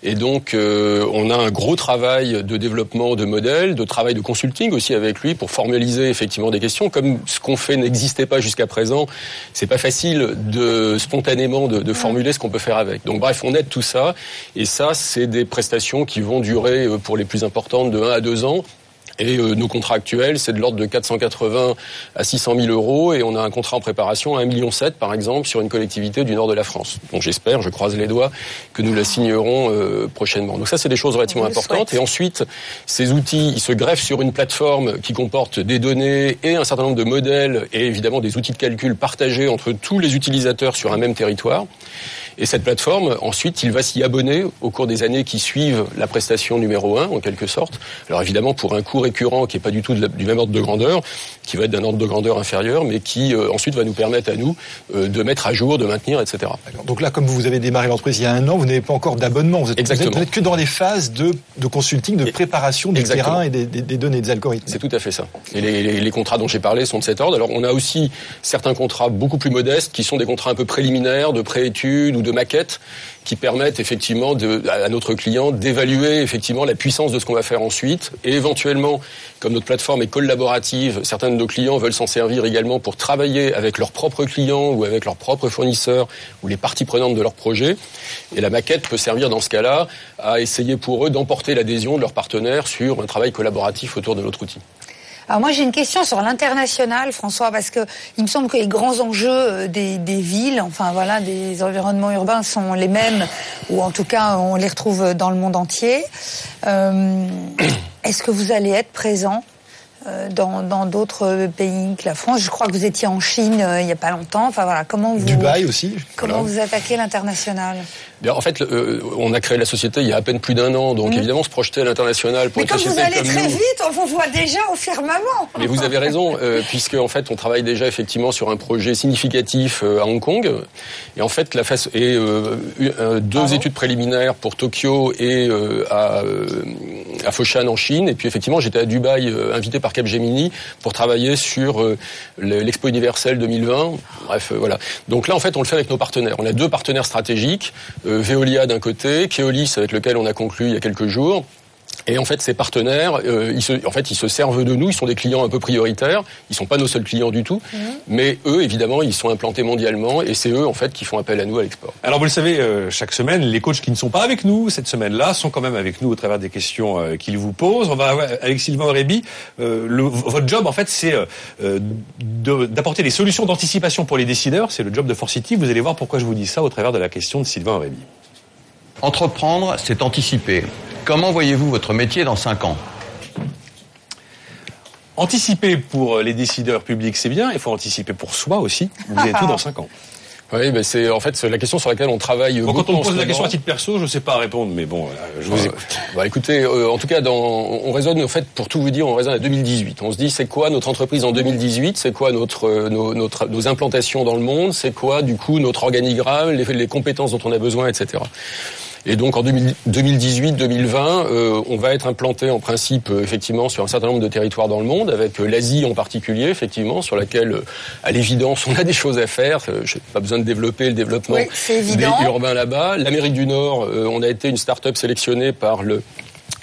Et donc, euh, on a un gros travail de développement de modèles, de travail de consulting aussi avec lui pour formaliser effectivement des questions. Comme ce qu'on fait n'existait pas jusqu'à présent, c'est pas facile de spontanément de, de formuler ce qu'on peut faire avec. Donc, bref, on aide tout ça. Et ça, c'est des prestations qui vont durer pour les plus importantes de 1 à 2 ans et euh, nos contrats actuels, c'est de l'ordre de 480 à 600 000 euros. Et on a un contrat en préparation à 1,7 million, par exemple, sur une collectivité du nord de la France. Donc j'espère, je croise les doigts, que nous la signerons euh, prochainement. Donc ça, c'est des choses relativement importantes. Et ensuite, ces outils, ils se greffent sur une plateforme qui comporte des données et un certain nombre de modèles et évidemment des outils de calcul partagés entre tous les utilisateurs sur un même territoire. Et cette plateforme, ensuite, il va s'y abonner au cours des années qui suivent la prestation numéro 1, en quelque sorte. Alors évidemment, pour un coût récurrent qui n'est pas du tout du même ordre de grandeur, qui va être d'un ordre de grandeur inférieur, mais qui euh, ensuite va nous permettre à nous euh, de mettre à jour, de maintenir, etc. Donc là, comme vous avez démarré l'entreprise il y a un an, vous n'avez pas encore d'abonnement. Vous êtes, que dans les phases de, de consulting, de préparation des terrains et des, des, données, des algorithmes. C'est tout à fait ça. Et les, les, les, contrats dont j'ai parlé sont de cet ordre. Alors on a aussi certains contrats beaucoup plus modestes qui sont des contrats un peu préliminaires, de préétudes ou de maquettes qui permettent effectivement à notre client d'évaluer effectivement la puissance de ce qu'on va faire ensuite et éventuellement, comme notre plateforme est collaborative, certains de nos clients veulent s'en servir également pour travailler avec leurs propres clients ou avec leurs propres fournisseurs ou les parties prenantes de leur projet. Et la maquette peut servir dans ce cas-là à essayer pour eux d'emporter l'adhésion de leurs partenaires sur un travail collaboratif autour de notre outil. Alors moi j'ai une question sur l'international, François, parce que il me semble que les grands enjeux euh, des, des, villes, enfin voilà, des environnements urbains sont les mêmes, ou en tout cas on les retrouve dans le monde entier. Euh, Est-ce que vous allez être présent euh, dans d'autres pays que la France? Je crois que vous étiez en Chine euh, il n'y a pas longtemps. Enfin voilà, comment vous Dubaï aussi. Comment vous attaquez l'international? En fait, euh, on a créé la société il y a à peine plus d'un an, donc mmh. évidemment se projeter à l'international pour Mais une comme vous allez très vite, on vous voit déjà au firmament. Mais vous avez raison, *laughs* puisque en fait, on travaille déjà effectivement sur un projet significatif à Hong Kong, et en fait, la face et deux études préliminaires pour Tokyo et à, à Foshan en Chine, et puis effectivement, j'étais à Dubaï invité par Capgemini pour travailler sur euh, l'Expo universelle 2020. Bref, euh, voilà. Donc là, en fait, on le fait avec nos partenaires. On a deux partenaires stratégiques, euh, Veolia d'un côté, Keolis avec lequel on a conclu il y a quelques jours, et en fait, ces partenaires, euh, ils se, en fait, ils se servent de nous. Ils sont des clients un peu prioritaires. Ils sont pas nos seuls clients du tout, mmh. mais eux, évidemment, ils sont implantés mondialement, et c'est eux, en fait, qui font appel à nous à l'export. Alors, vous le savez, euh, chaque semaine, les coachs qui ne sont pas avec nous cette semaine-là sont quand même avec nous au travers des questions euh, qu'ils vous posent. On va avec Sylvain Réby. votre job, en fait, c'est d'apporter des solutions d'anticipation pour les décideurs. C'est le job de Forcity. Vous allez voir pourquoi je vous dis ça au travers de la question de Sylvain Réby. Entreprendre, c'est anticiper. Comment voyez-vous votre métier dans 5 ans? Anticiper pour les décideurs publics, c'est bien. Il faut anticiper pour soi aussi. Vous êtes tout dans 5 ans? Oui, ben c'est en fait c'est la question sur laquelle on travaille. Bon, quand on me pose la question à titre perso, je ne sais pas répondre, mais bon, je vous écoute. Bah, écoutez, euh, en tout cas, dans, on raisonne en fait pour tout vous dire, on raisonne à 2018. On se dit c'est quoi notre entreprise en 2018, c'est quoi notre, euh, nos, notre, nos implantations dans le monde, c'est quoi du coup notre organigramme, les, les compétences dont on a besoin, etc. Et donc en 2018-2020, euh, on va être implanté en principe euh, effectivement sur un certain nombre de territoires dans le monde, avec euh, l'Asie en particulier, effectivement, sur laquelle, à l'évidence, on a des choses à faire. Je n'ai pas besoin de développer le développement des urbains là-bas. L'Amérique du Nord, on a été une start-up sélectionnée par le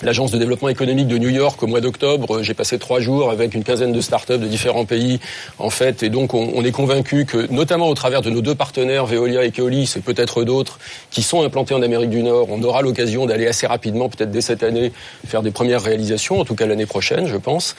l'agence de développement économique de New York au mois d'octobre. J'ai passé trois jours avec une quinzaine de start-up de différents pays, en fait, et donc on, est convaincu que, notamment au travers de nos deux partenaires, Veolia et Keolis, et peut-être d'autres, qui sont implantés en Amérique du Nord, on aura l'occasion d'aller assez rapidement, peut-être dès cette année, faire des premières réalisations, en tout cas l'année prochaine, je pense.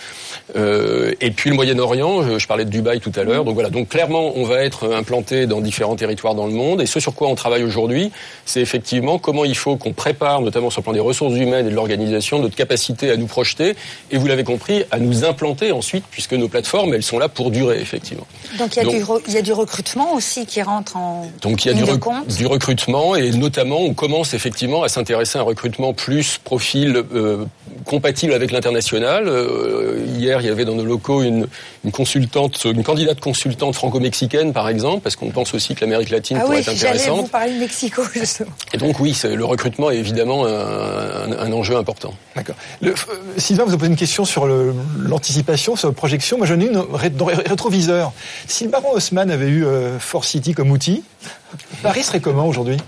Euh, et puis le Moyen-Orient, je, parlais de Dubaï tout à l'heure, donc voilà. Donc clairement, on va être implanté dans différents territoires dans le monde, et ce sur quoi on travaille aujourd'hui, c'est effectivement comment il faut qu'on prépare, notamment sur le plan des ressources humaines et de l'organisation notre capacité à nous projeter et vous l'avez compris, à nous implanter ensuite, puisque nos plateformes, elles sont là pour durer, effectivement. Donc il y a, du, il y a du, recrutement aussi qui rentre en Donc il y a du, recrutement et notamment on commence effectivement à s'intéresser à un recrutement plus profil euh, compatible avec l'international. Euh, hier, il y avait dans nos locaux une, une consultante, une candidate consultante franco-mexicaine par exemple, parce qu'on pense aussi que l'Amérique latine ah pourrait oui, être intéressante. vous parler de Mexico *laughs* justement. Et donc oui, le recrutement est évidemment un, un enjeu important. D'accord. Euh, Sylvain vous a posé une question sur l'anticipation, sur la projection. Moi, j'en ai une dans rétroviseur. Si le baron Haussmann avait eu euh, Force City comme outil, *laughs* Paris serait comment aujourd'hui?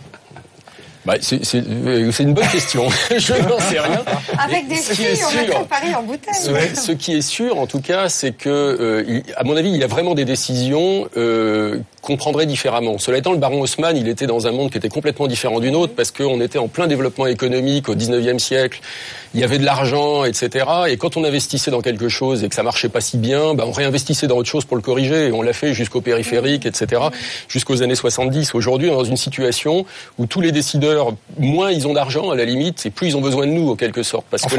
Bah, c'est une bonne question. *laughs* je n'en sais rien. Avec des filles, on sûr, Paris en bouteille. Ce, qui est sûr, en tout cas, c'est que, euh, à mon avis, il y a vraiment des décisions euh, qu'on prendrait différemment. Cela étant, le baron Haussmann, il était dans un monde qui était complètement différent du nôtre parce qu'on était en plein développement économique au 19e siècle. Il y avait de l'argent, etc. Et quand on investissait dans quelque chose et que ça marchait pas si bien, bah, on réinvestissait dans autre chose pour le corriger. Et on l'a fait jusqu'au périphérique, etc. Jusqu'aux années 70. Aujourd'hui, on est dans une situation où tous les décideurs, moins ils ont d'argent à la limite, et plus ils ont besoin de nous, en quelque sorte. Parce que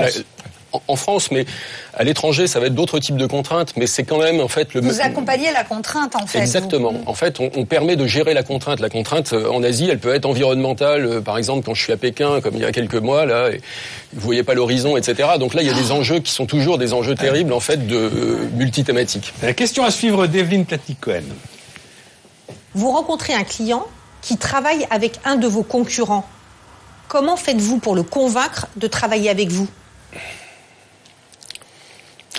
en France, mais à l'étranger, ça va être d'autres types de contraintes, mais c'est quand même en fait le. Vous accompagnez la contrainte en fait. Exactement. En fait, on, permet de gérer la contrainte. La contrainte euh, en Asie, elle peut être environnementale. Euh, par exemple, quand je suis à Pékin, comme il y a quelques mois là, et vous voyez pas l'horizon, etc. Donc là, il y a des enjeux qui sont toujours des enjeux terribles en fait de euh, multithématiques. La question à suivre d'Evelyne Platnik-Cohen. Vous rencontrez un client qui travaille avec un de vos concurrents. Comment faites-vous pour le convaincre de travailler avec vous?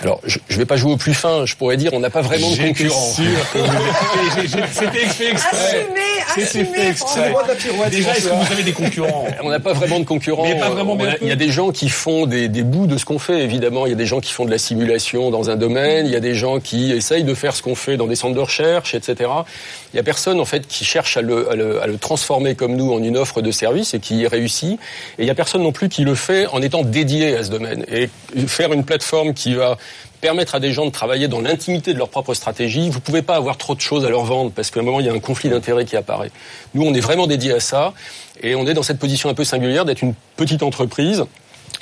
Alors, je ne vais pas jouer au plus fin. Je pourrais dire, on n'a pas vraiment de concurrent. *laughs* C'était fait exprès. C'est c'est fait assumez, exprès. François. de la pirouette, Déjà, est-ce que François. vous avez des concurrents? On n'a pas vraiment de concurrents. Mais pas vraiment, On mais a- un peu. Il y a des gens qui font des, des bouts de ce qu'on fait, évidemment. Il y a des gens qui font de la simulation dans un domaine. Il y a des gens qui essayent de faire ce qu'on fait dans des centres de recherche, etc. Il y a personne, en fait, qui cherche à le, à le- à le transformer comme nous en une offre de service et qui y réussit. Et il y a personne non plus qui le fait en étant dédié à ce domaine. Et faire une plateforme qui va permettre à des gens de travailler dans l'intimité de leur propre stratégie, vous pouvez pas avoir trop de choses à leur vendre parce qu'à un moment il y a un conflit d'intérêts qui apparaît. Nous, on est vraiment dédié à ça et on est dans cette position un peu singulière d'être une petite entreprise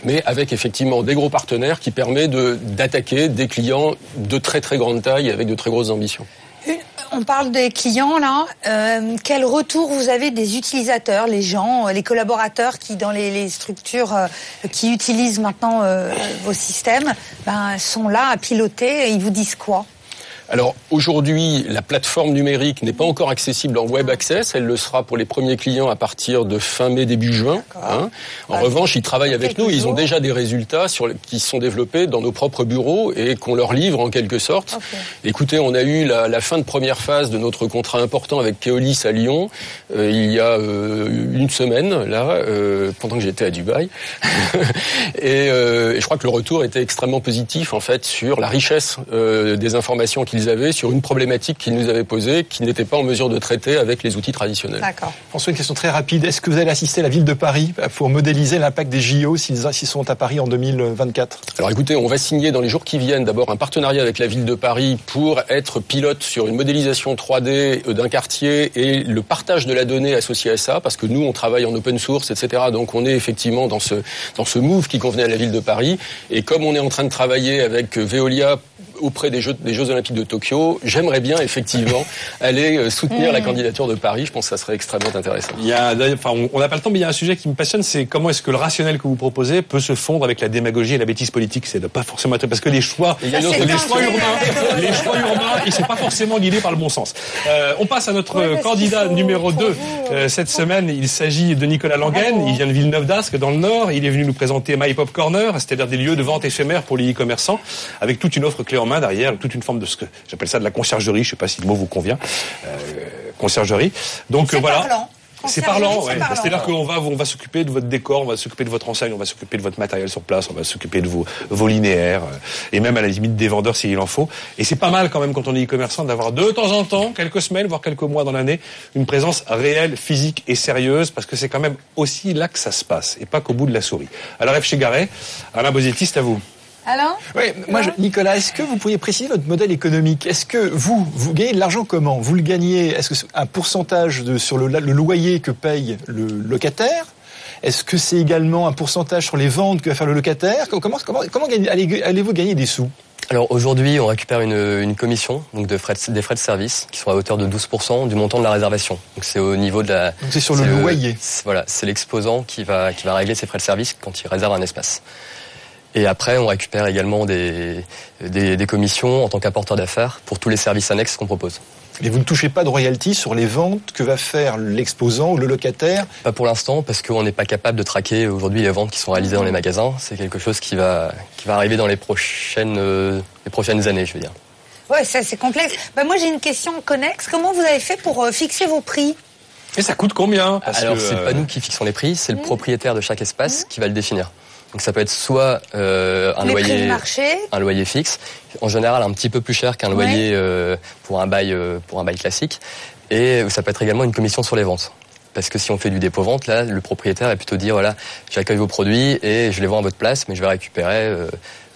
mais avec effectivement des gros partenaires qui permet d'attaquer des clients de très très grande taille avec de très grosses ambitions. On parle des clients là. Euh, quel retour vous avez des utilisateurs, les gens, euh, les collaborateurs qui dans les, structures euh, qui utilisent maintenant euh, vos systèmes, ben, sont là à piloter et ils vous disent quoi? Alors aujourd'hui, la plateforme numérique n'est pas encore accessible en web access. Elle le sera pour les premiers clients à partir de fin mai début juin. hein. En Bah, revanche, ils travaillent avec nous. Ils ont déjà des résultats sur, qui sont développés dans nos propres bureaux et qu'on leur livre en quelque sorte. Écoutez, on a eu la, la fin de première phase de notre contrat important avec Keolis à Lyon euh, il y a euh, une semaine là, euh, pendant que j'étais à Dubaï. *laughs* et, euh, et je crois que le retour était extrêmement positif en fait sur la richesse euh, des informations qu'ils avaient sur une problématique qu'ils nous avaient posée, qu'ils n'étaient pas en mesure de traiter avec les outils traditionnels. D'accord. François, une question très rapide. Est-ce que vous allez assister à la ville de Paris pour modéliser l'impact des JO s'ils sont à Paris en 2024 Alors écoutez, on va signer dans les jours qui viennent d'abord un partenariat avec la ville de Paris pour être pilote sur une modélisation 3D d'un quartier et le partage de la donnée associée à ça, parce que nous on travaille en open source, etc. Donc on est effectivement dans ce dans ce move qui convenait à la ville de Paris. Et comme on est en train de travailler avec Veolia auprès des Jeux, des Jeux Olympiques de Tokyo, j'aimerais bien effectivement *laughs* aller euh, soutenir la candidature de Paris. Je pense que ça serait extrêmement intéressant. Il y a, enfin, on- n'a pas le temps, mais il y a un sujet qui me passionne, c'est comment est-ce que le rationnel que vous proposez peut se fondre avec la démagogie et la bêtise politique. C'est pas forcément parce que les choix, les choix urbains, les choix urbains, ils sont pas forcément guidés par le bon sens. Euh, on passe à notre Ouais, candidat numéro pour 2 vous, euh, cette semaine. Il s'agit de Nicolas Langen. Il vient de Villeneuve d'Ascq, dans le Nord. Il est venu nous présenter My Pop Corner, c'est-à-dire des lieux de vente éphémères pour les e-commerçants, avec toute une offre clé en main derrière, toute une forme de ce que j'appelle ça de la conciergerie. Je sais pas si le mot vous convient. Euh, conciergerie. Donc C'est euh, voilà. parlant. C'est parlant, c'est ouais. C'est-à-dire qu'on va, on va s'occuper de votre décor, on va s'occuper de votre enseigne, on va s'occuper de votre matériel sur place, on va s'occuper de vos, vos linéaires, euh, et même à la limite des vendeurs s'il en faut. Et c'est pas mal quand même quand on est e-commerçant d'avoir de temps en temps, quelques semaines, voire quelques mois dans l'année, une présence réelle, physique et sérieuse, parce que c'est quand même aussi là que ça se passe, et pas qu'au bout de la souris. Alors F. chez Garret, Alain Bosetti, c'est à vous. Alors Oui, moi, je- Nicolas, est-ce que vous pourriez préciser votre modèle économique? Est-ce que vous, vous gagnez de l'argent comment? Vous le gagnez, est-ce que c'est un pourcentage de, sur le, le loyer que paye le locataire? Est-ce que c'est également un pourcentage sur les ventes que va faire le locataire? Comment, comment, comment gagnez- allez- allez-vous gagner des sous? Alors aujourd'hui, on récupère une, une commission donc de frais de- des frais de service qui sont à hauteur de 12% du montant de la réservation. Donc c'est au niveau de la. Donc c'est sur le loyer. Voilà, c'est l'exposant qui va qui va régler ses frais de service quand il réserve un espace. Et après, on récupère également des, des, des commissions en tant qu'apporteur d'affaires pour tous les services annexes qu'on propose. Et vous ne touchez pas de royalties sur les ventes que va faire l'exposant ou le locataire? Pas pour l'instant, parce qu'on n'est pas capable de traquer aujourd'hui les ventes qui sont réalisées dans les magasins. C'est quelque chose qui va, qui va arriver dans les prochaines, euh, les prochaines années, je veux dire. Ouais, ça c'est complexe. Bah, moi j'ai une question connexe. Comment vous avez fait pour euh, fixer vos prix? Et ça coûte combien? Parce Alors, que, c'est euh, pas nous qui fixons les prix, c'est le propriétaire de chaque espace qui va le définir. Donc, ça peut être soit euh, un Les loyer, un fixe, en général un petit peu plus cher qu'un Ouais. loyer euh, pour un bail, euh, pour un bail classique, et ça peut être également une commission sur les ventes. Parce que si on fait du dépôt-vente, là, le propriétaire va plutôt dire, voilà, j'accueille vos produits et je les vends à votre place, mais je vais récupérer euh,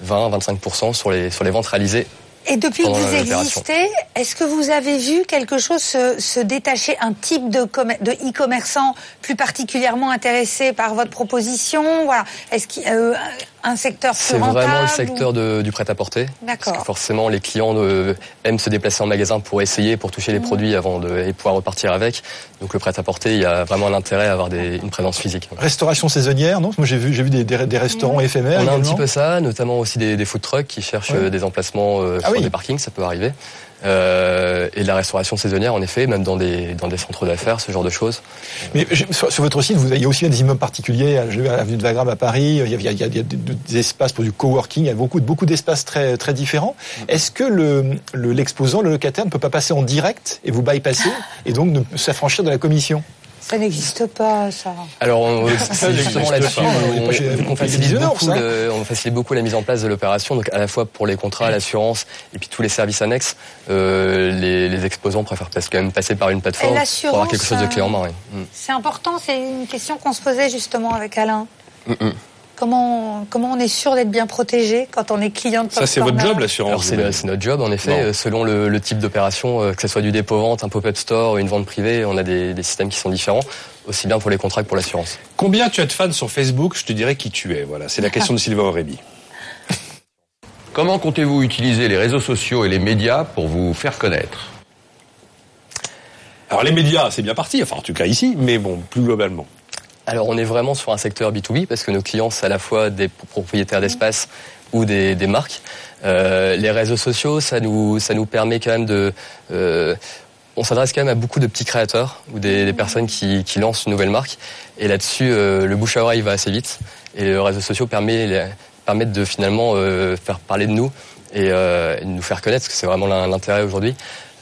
20-25% sur les, sur les ventes réalisées Et depuis que vous existez, est-ce que vous avez vu quelque chose se, se détacher, un type de commer- de e-commerçant plus particulièrement intéressé par votre proposition? Voilà. Est-ce qu'il euh, un secteur plus C'est vraiment le ou- secteur de- du prêt-à-porter. Parce que forcément, les clients euh, aiment se déplacer en magasin pour essayer, pour toucher les Mhm. produits avant de et pouvoir repartir avec. Donc le prêt-à-porter, il y a vraiment un intérêt à avoir des, une présence physique. Restauration saisonnière, non? Moi j'ai vu, j'ai vu des, des- des restaurants éphémères. On a un petit peu ça, notamment aussi des, des food trucks qui cherchent Ouais. euh, des emplacements euh, Ah sur oui. des parkings, ça peut arriver. Euh, et de la restauration saisonnière, en effet, même dans des, dans des centres d'affaires, ce genre de choses. Mais sur, sur votre site, vous, il y a aussi des immeubles particuliers. Vais à l'avenue de Wagram à Paris. Il y a, il y a- des, espaces pour du coworking. Il y a beaucoup, beaucoup d'espaces très, très différents. Est-ce que le, le- l'exposant, le locataire, ne peut pas passer en direct et vous bypasser et donc ne s'affranchir de la commission? Ça n'existe pas, ça. Alors, on- Ça justement là-dessus, on, facilite beaucoup hein. le- on facilite beaucoup la mise en place de l'opération, donc à la fois pour les contrats, l'assurance et puis tous les services annexes. euh, les, les exposants préfèrent parce- quand même passer par une plateforme pour avoir quelque chose de clé en main. oui. C'est important, c'est une question qu'on se posait justement avec Alain. Mm, mm. Comment, comment on est sûr d'être bien protégé quand on est client de Ça, c'est votre job, l'assurance. Alors c'est notre job en effet, Non. euh, selon le, le type d'opération, euh, que ce soit du dépôt-vente, un pop-up store, une vente privée, on a des, des systèmes qui sont différents, aussi bien pour les contrats que pour l'assurance. Combien tu as de fans sur Facebook Je te dirais qui tu es. Voilà, c'est la question de Sylvain Aurébi. *laughs* Comment comptez-vous utiliser les réseaux sociaux et les médias pour vous faire connaître? Alors les médias, c'est bien parti, enfin en tout cas ici, mais bon, plus globalement. Alors on est vraiment sur un secteur B2B parce que nos clients c'est à la fois des propriétaires d'espace ou des, des marques. Euh, les réseaux sociaux, ça nous, ça nous permet quand même de... euh, on s'adresse quand même à beaucoup de petits créateurs ou des, des personnes qui, qui lancent une nouvelle marque. Et là-dessus, euh, le bouche à oreille va assez vite. Et les réseaux sociaux permettent de finalement euh, faire parler de nous et, euh, et de nous faire connaître, parce que c'est vraiment l'in- l'intérêt aujourd'hui.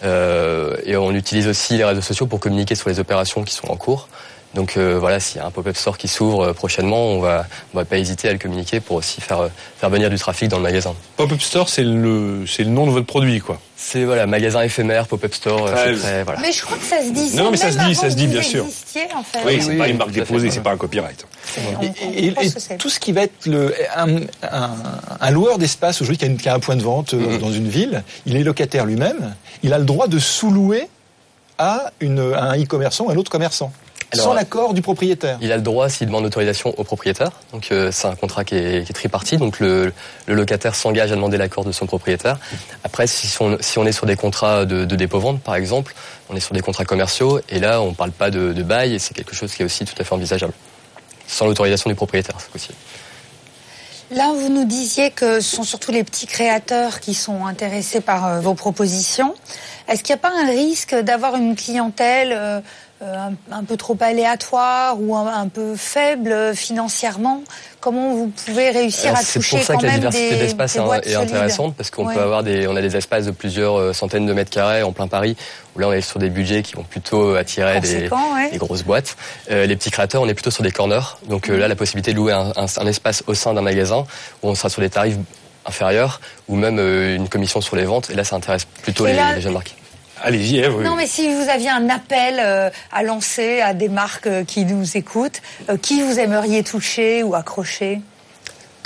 Euh, et on utilise aussi les réseaux sociaux pour communiquer sur les opérations qui sont en cours. Donc euh, voilà, s'il y a un pop-up store qui s'ouvre euh, prochainement, on va, on va pas hésiter à le communiquer pour aussi faire, euh, faire venir du trafic dans le magasin. Pop-up store, c'est le, c'est le nom de votre produit, quoi. C'est voilà, magasin éphémère, pop-up store, euh, Ouais, c'est très- voilà. Mais je crois que ça se dit. Non, mais ça se dit, ça se dit, bien sûr. existiez, en fait. Oui, c'est pas une marque déposée, c'est pas un copyright. On- Et, on tout ce qui va être le, un, un- un loueur d'espace aujourd'hui qui a, une- qui a un point de vente Mhm. dans une ville, il est locataire lui-même, il a le droit de sous-louer à, une, à un e-commerçant ou à un autre commerçant, Alors, sans l'accord du propriétaire. Il a le droit s'il demande l'autorisation au propriétaire. Donc euh, c'est un contrat qui est, qui est tripartite. Donc le, le locataire s'engage à demander l'accord de son propriétaire. Après, si on, si on est sur des contrats de, de dépôt-vente, par exemple, on est sur des contrats commerciaux et là on parle pas de, de bail et c'est quelque chose qui est aussi tout à fait envisageable. Sans l'autorisation du propriétaire, c'est possible. Là, vous nous disiez que ce sont surtout les petits créateurs qui sont intéressés par euh, vos propositions. Est-ce qu'il n'y a pas un risque d'avoir une clientèle euh, un, un peu trop aléatoire ou un, un peu faible euh, financièrement Comment vous pouvez réussir Alors, à C'est toucher pour ça quand que la même diversité des, d'espace des est, intéressante parce qu'on Ouais. peut avoir des, on a des espaces de plusieurs euh, centaines de mètres carrés en plein Paris où là on est sur des budgets qui vont plutôt attirer des, Conséquent, ouais. des grosses boîtes. Euh, les petits créateurs, on est plutôt sur des corners. Donc euh, là, la possibilité de louer un, espace au sein d'un magasin où on sera sur des tarifs inférieurs ou même euh, une commission sur les ventes. Et là, ça intéresse plutôt là- les jeunes marques. Allez-y. Non, mais si vous aviez un appel euh, à lancer à des marques euh, qui nous écoutent, euh, qui vous aimeriez toucher ou accrocher?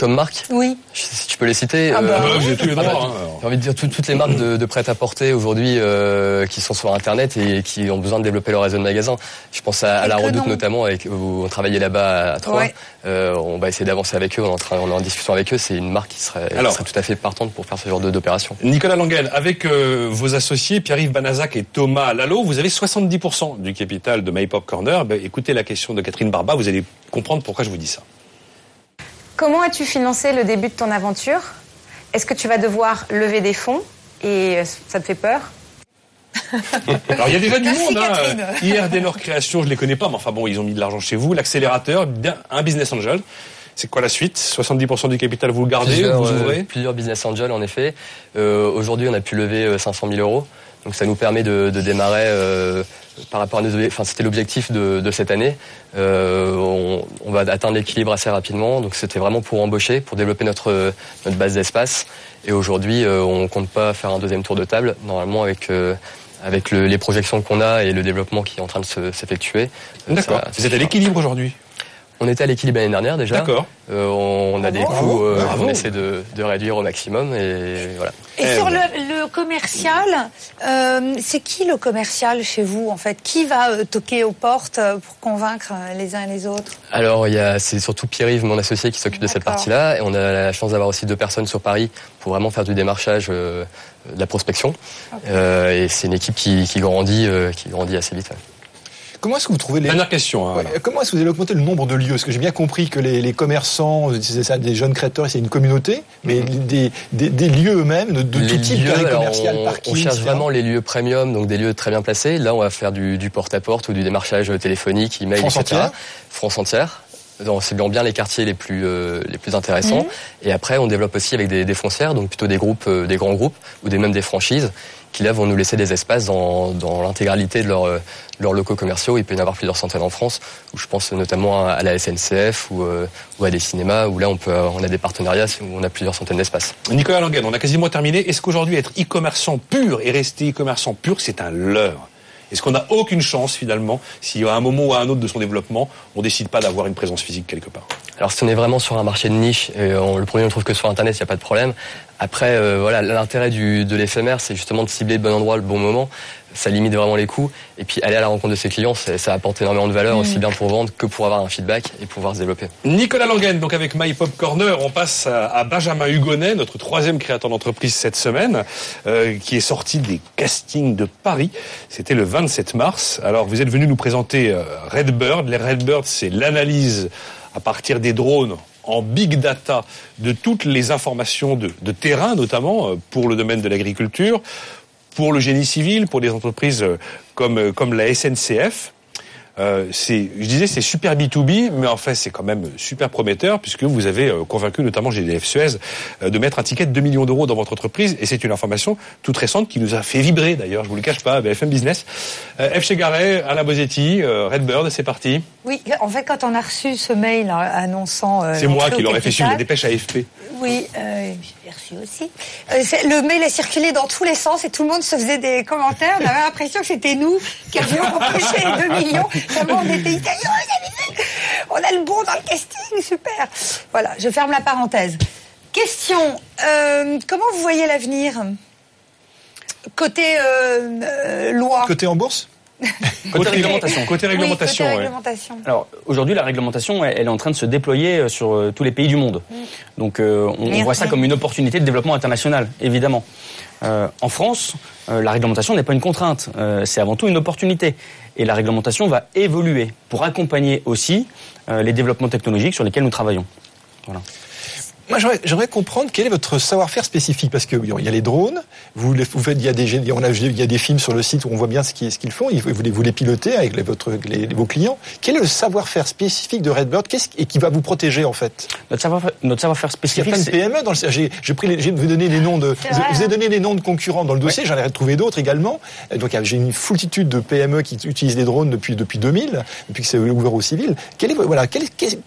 Comme marque, Oui. je- si tu peux les citer. Ah bah. Ah bah, vous avez tous les droits. bah, hein. J'ai envie de dire tout- toutes les marques de, de prêt-à-porter aujourd'hui euh, qui sont sur Internet et qui ont besoin de développer leur réseau de magasins. Je pense à, à la Redoute notamment, avec, où on travaillait là-bas à Troyes. Ouais. Euh, on va essayer d'avancer avec eux, on est en, train, on est en discussion avec eux. C'est une marque qui serait, qui Alors. serait tout à fait partante pour faire ce genre d'opération. Nicolas Langen, avec euh, vos associés Pierre-Yves Banazac et Thomas Lalo, vous avez 70% du capital de My Pop Corner. Ben, écoutez la question de Catherine Barba, vous allez comprendre pourquoi je vous dis ça. Comment as-tu financé le début de ton aventure? Est-ce que tu vas devoir lever des fonds et euh, ça te fait peur? *laughs* Alors il y a déjà du Merci, monde. Hein. *laughs* Hier, Denor Création, je les connais pas, mais enfin bon, ils ont mis de l'argent chez vous. L'accélérateur, un business angel. C'est quoi la suite? 70% du capital, vous le gardez, plusieurs, vous euh, plusieurs business angels en effet. Euh, Aujourd'hui, on a pu lever euh, 500 000 euros. Donc ça nous permet de, de démarrer euh, par rapport à nos. Enfin, c'était l'objectif de, de cette année. Euh, on, on va atteindre l'équilibre assez rapidement. Donc c'était vraiment pour embaucher, pour développer notre notre base d'espace. Et aujourd'hui, euh, on compte pas faire un deuxième tour de table. Normalement, avec euh, avec le- les projections qu'on a et le développement qui est en train de se- s'effectuer. euh, D'accord. Vous êtes à l'équilibre aujourd'hui On était à l'équilibre l'année dernière déjà. D'accord. Euh, on, a des Bravo. coûts euh, qu'on essaie de, de réduire au maximum et voilà. Et Eh sur le, le commercial, euh, c'est qui le commercial chez vous en fait? Qui va euh, toquer aux portes euh, pour convaincre euh, les uns et les autres? Alors il y a c'est surtout Pierre-Yves, mon associé, qui s'occupe de cette partie-là et on a la chance d'avoir aussi deux personnes sur Paris pour vraiment faire du démarchage, euh, de la prospection. Euh, et c'est une équipe qui, qui grandit, euh, qui grandit assez vite. ouais. Comment est-ce que vous trouvez les... Dernière question. Hein, Ouais, Comment est-ce que vous allez augmenter le nombre de lieux? Parce que j'ai bien compris que les, les commerçants, c'est ça, des jeunes créateurs, c'est une communauté, mais des, des, des lieux eux-mêmes de, de Les tout type, lieux, commercial, on, parking, on cherche etc. vraiment les lieux premium, donc des lieux très bien placés. Là, on va faire du, porte-à-porte ou du démarchage téléphonique, email, France etc. entière France entière. En ciblant bien les quartiers les plus euh, les plus intéressants. Mhm. Et après, on développe aussi avec des, des foncières, donc plutôt des groupes, euh, des grands groupes ou des même des franchises, qui là vont nous laisser des espaces dans, dans l'intégralité de leurs euh, locaux commerciaux. Il peut y en avoir plusieurs centaines en France. Où je pense notamment à, la SNCF ou, euh, ou à des cinémas où là on peut on a des partenariats où on a plusieurs centaines d'espaces. Nicolas Langen, on a quasiment terminé. Est-ce qu'aujourd'hui, être e-commerçant pur et rester e-commerçant pur, c'est un leurre? Est-ce qu'on n'a aucune chance, finalement, si à un moment ou à un autre de son développement, on décide pas d'avoir une présence physique quelque part? Alors si on est vraiment sur un marché de niche, et on, le premier on le trouve que sur Internet, il n'y a pas de problème. Après, euh, voilà, l'intérêt du- de l'éphémère, c'est justement de cibler le bon endroit, le bon moment. Ça limite vraiment les coûts. Et puis aller à la rencontre de ses clients, c'est- ça apporte énormément de valeur, aussi bien pour vendre que pour avoir un feedback et pouvoir se développer. Nicolas Langen, donc avec My Pop Corner, on passe à, Benjamin Hugonnet, notre troisième créateur d'entreprise cette semaine, euh, qui est sorti des castings de Paris. C'était le 27 mars. Alors vous êtes venu nous présenter euh, Redbird. Les Redbird, c'est l'analyse à partir des drones en big data de toutes les informations de, terrain, notamment euh, pour le domaine de l'agriculture, pour le génie civil, pour des entreprises euh, comme, euh, comme la SNCF. Euh, c'est, je disais, c'est super B2B, mais en fait, c'est quand même super prometteur puisque vous avez euh, convaincu notamment GDF Suez euh, de mettre un ticket de 2 millions d'euros dans votre entreprise et c'est une information toute récente qui nous a fait vibrer d'ailleurs, je vous le cache pas, BFM Business. Euh, F. Chegaray, Alain Bosetti, euh, Redbird, c'est parti. Oui, en fait, quand on a reçu ce mail hein, annonçant. c'est moi qui au l'aurais fait suivre la dépêche AFP. Oui, euh, l'ai reçu aussi. Euh, le mail a circulé dans tous les sens et tout le monde se faisait des commentaires. On avait l'impression que c'était nous qui avions empêché les 2 millions. On était italiens, vous avez vu On a le bon dans le casting, super. Voilà, je ferme la parenthèse. Question, euh, comment vous voyez l'avenir? Côté euh, euh, loi. Côté en bourse? Côté réglementation. Côté réglementation, oui, côté ouais. réglementation. Alors aujourd'hui, la réglementation, elle, elle est en train de se déployer sur euh, tous les pays du monde. Donc euh, on, voit ça comme une opportunité de développement international, évidemment. Euh, en France, euh, la réglementation n'est pas une contrainte, euh, c'est avant tout une opportunité. Et la réglementation va évoluer pour accompagner aussi les développements technologiques sur lesquels nous travaillons. Moi, j'aimerais- comprendre quel est votre savoir-faire spécifique, parce que oui, il y a les drones, vous, les- vous faites, il y a des, gé- on a, il y a des films sur le site où on voit bien ce qu'ils font, vous, les, vous les pilotez avec les, votre, les- vos clients. Quel est le savoir-faire spécifique de Redbird? Qui- et qui va vous protéger en fait? Notre savoir-faire savoir-faire Il y a spécifique, plein de PME dans le. J'ai pris, les- vous donné les noms de. Vous, hein. donné les noms de concurrents dans le dossier. J'en ai retrouvé d'autres également. Donc j'ai une foultitude de PME qui utilisent les drones depuis depuis 2000, depuis que c'est ouvert au civil. Quel est voilà quel, quel-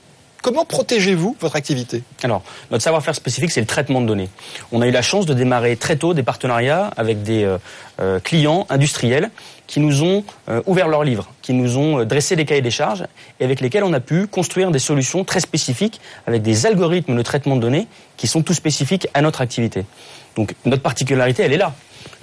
comment protégez-vous votre activité? Alors, notre savoir-faire spécifique, c'est le traitement de données. On a eu la chance de démarrer très tôt des partenariats avec des euh, euh, clients industriels qui nous ont euh, ouvert leurs livres, qui nous ont dressé des cahiers des charges et avec lesquels on a pu construire des solutions très spécifiques avec des algorithmes de traitement de données qui sont tout spécifiques à notre activité. Donc, notre particularité, elle est là.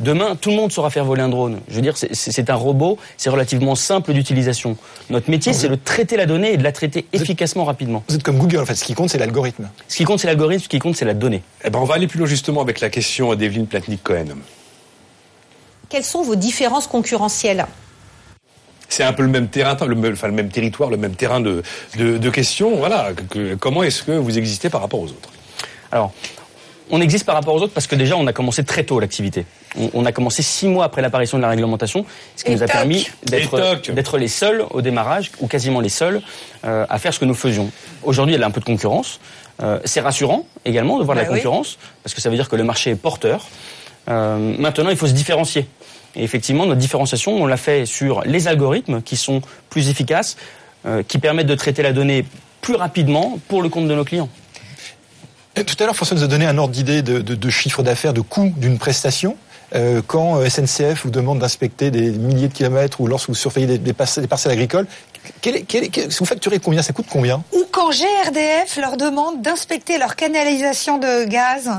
Demain, tout le monde saura faire voler un drone. Je veux dire, c'est- un robot, c'est relativement simple d'utilisation. Notre métier, c'est de traiter la donnée et de la traiter efficacement, rapidement. Vous êtes comme Google en fait. Ce qui compte c'est l'algorithme. Ce qui compte, c'est l'algorithme, ce qui compte, c'est la donnée. Eh ben, on va aller plus loin justement avec la question d'Evelyne Platnik-Cohen. Quelles sont vos différences concurrentielles? C'est un peu le même terrain, le même, enfin, le même territoire, le même terrain de, de, de questions. Voilà. Que- que- comment est-ce que vous existez par rapport aux autres? Alors, on existe par rapport aux autres parce que déjà, on a commencé très tôt l'activité. On, a commencé six mois après l'apparition de la réglementation, ce qui Et nous a toc. permis d'être les seuls au démarrage, ou quasiment les seuls, euh, à faire ce que nous faisions. Aujourd'hui, il y a un peu de concurrence. Euh, c'est rassurant également de voir Bah la oui. concurrence, parce que ça veut dire que le marché est porteur. Euh, maintenant, il faut se différencier. Et effectivement, notre différenciation, on l'a fait sur les algorithmes qui sont plus efficaces, euh, qui permettent de traiter la donnée plus rapidement pour le compte de nos clients. Tout à l'heure, François nous a donné un ordre d'idée de, de, de chiffre d'affaires, de coût d'une prestation. Euh, quand euh, SNCF vous demande d'inspecter des milliers de kilomètres ou lorsque vous surveillez des, parcelles, agricoles, quel- vous facturez combien? Ça coûte combien? GRDF leur demande d'inspecter leur canalisation de gaz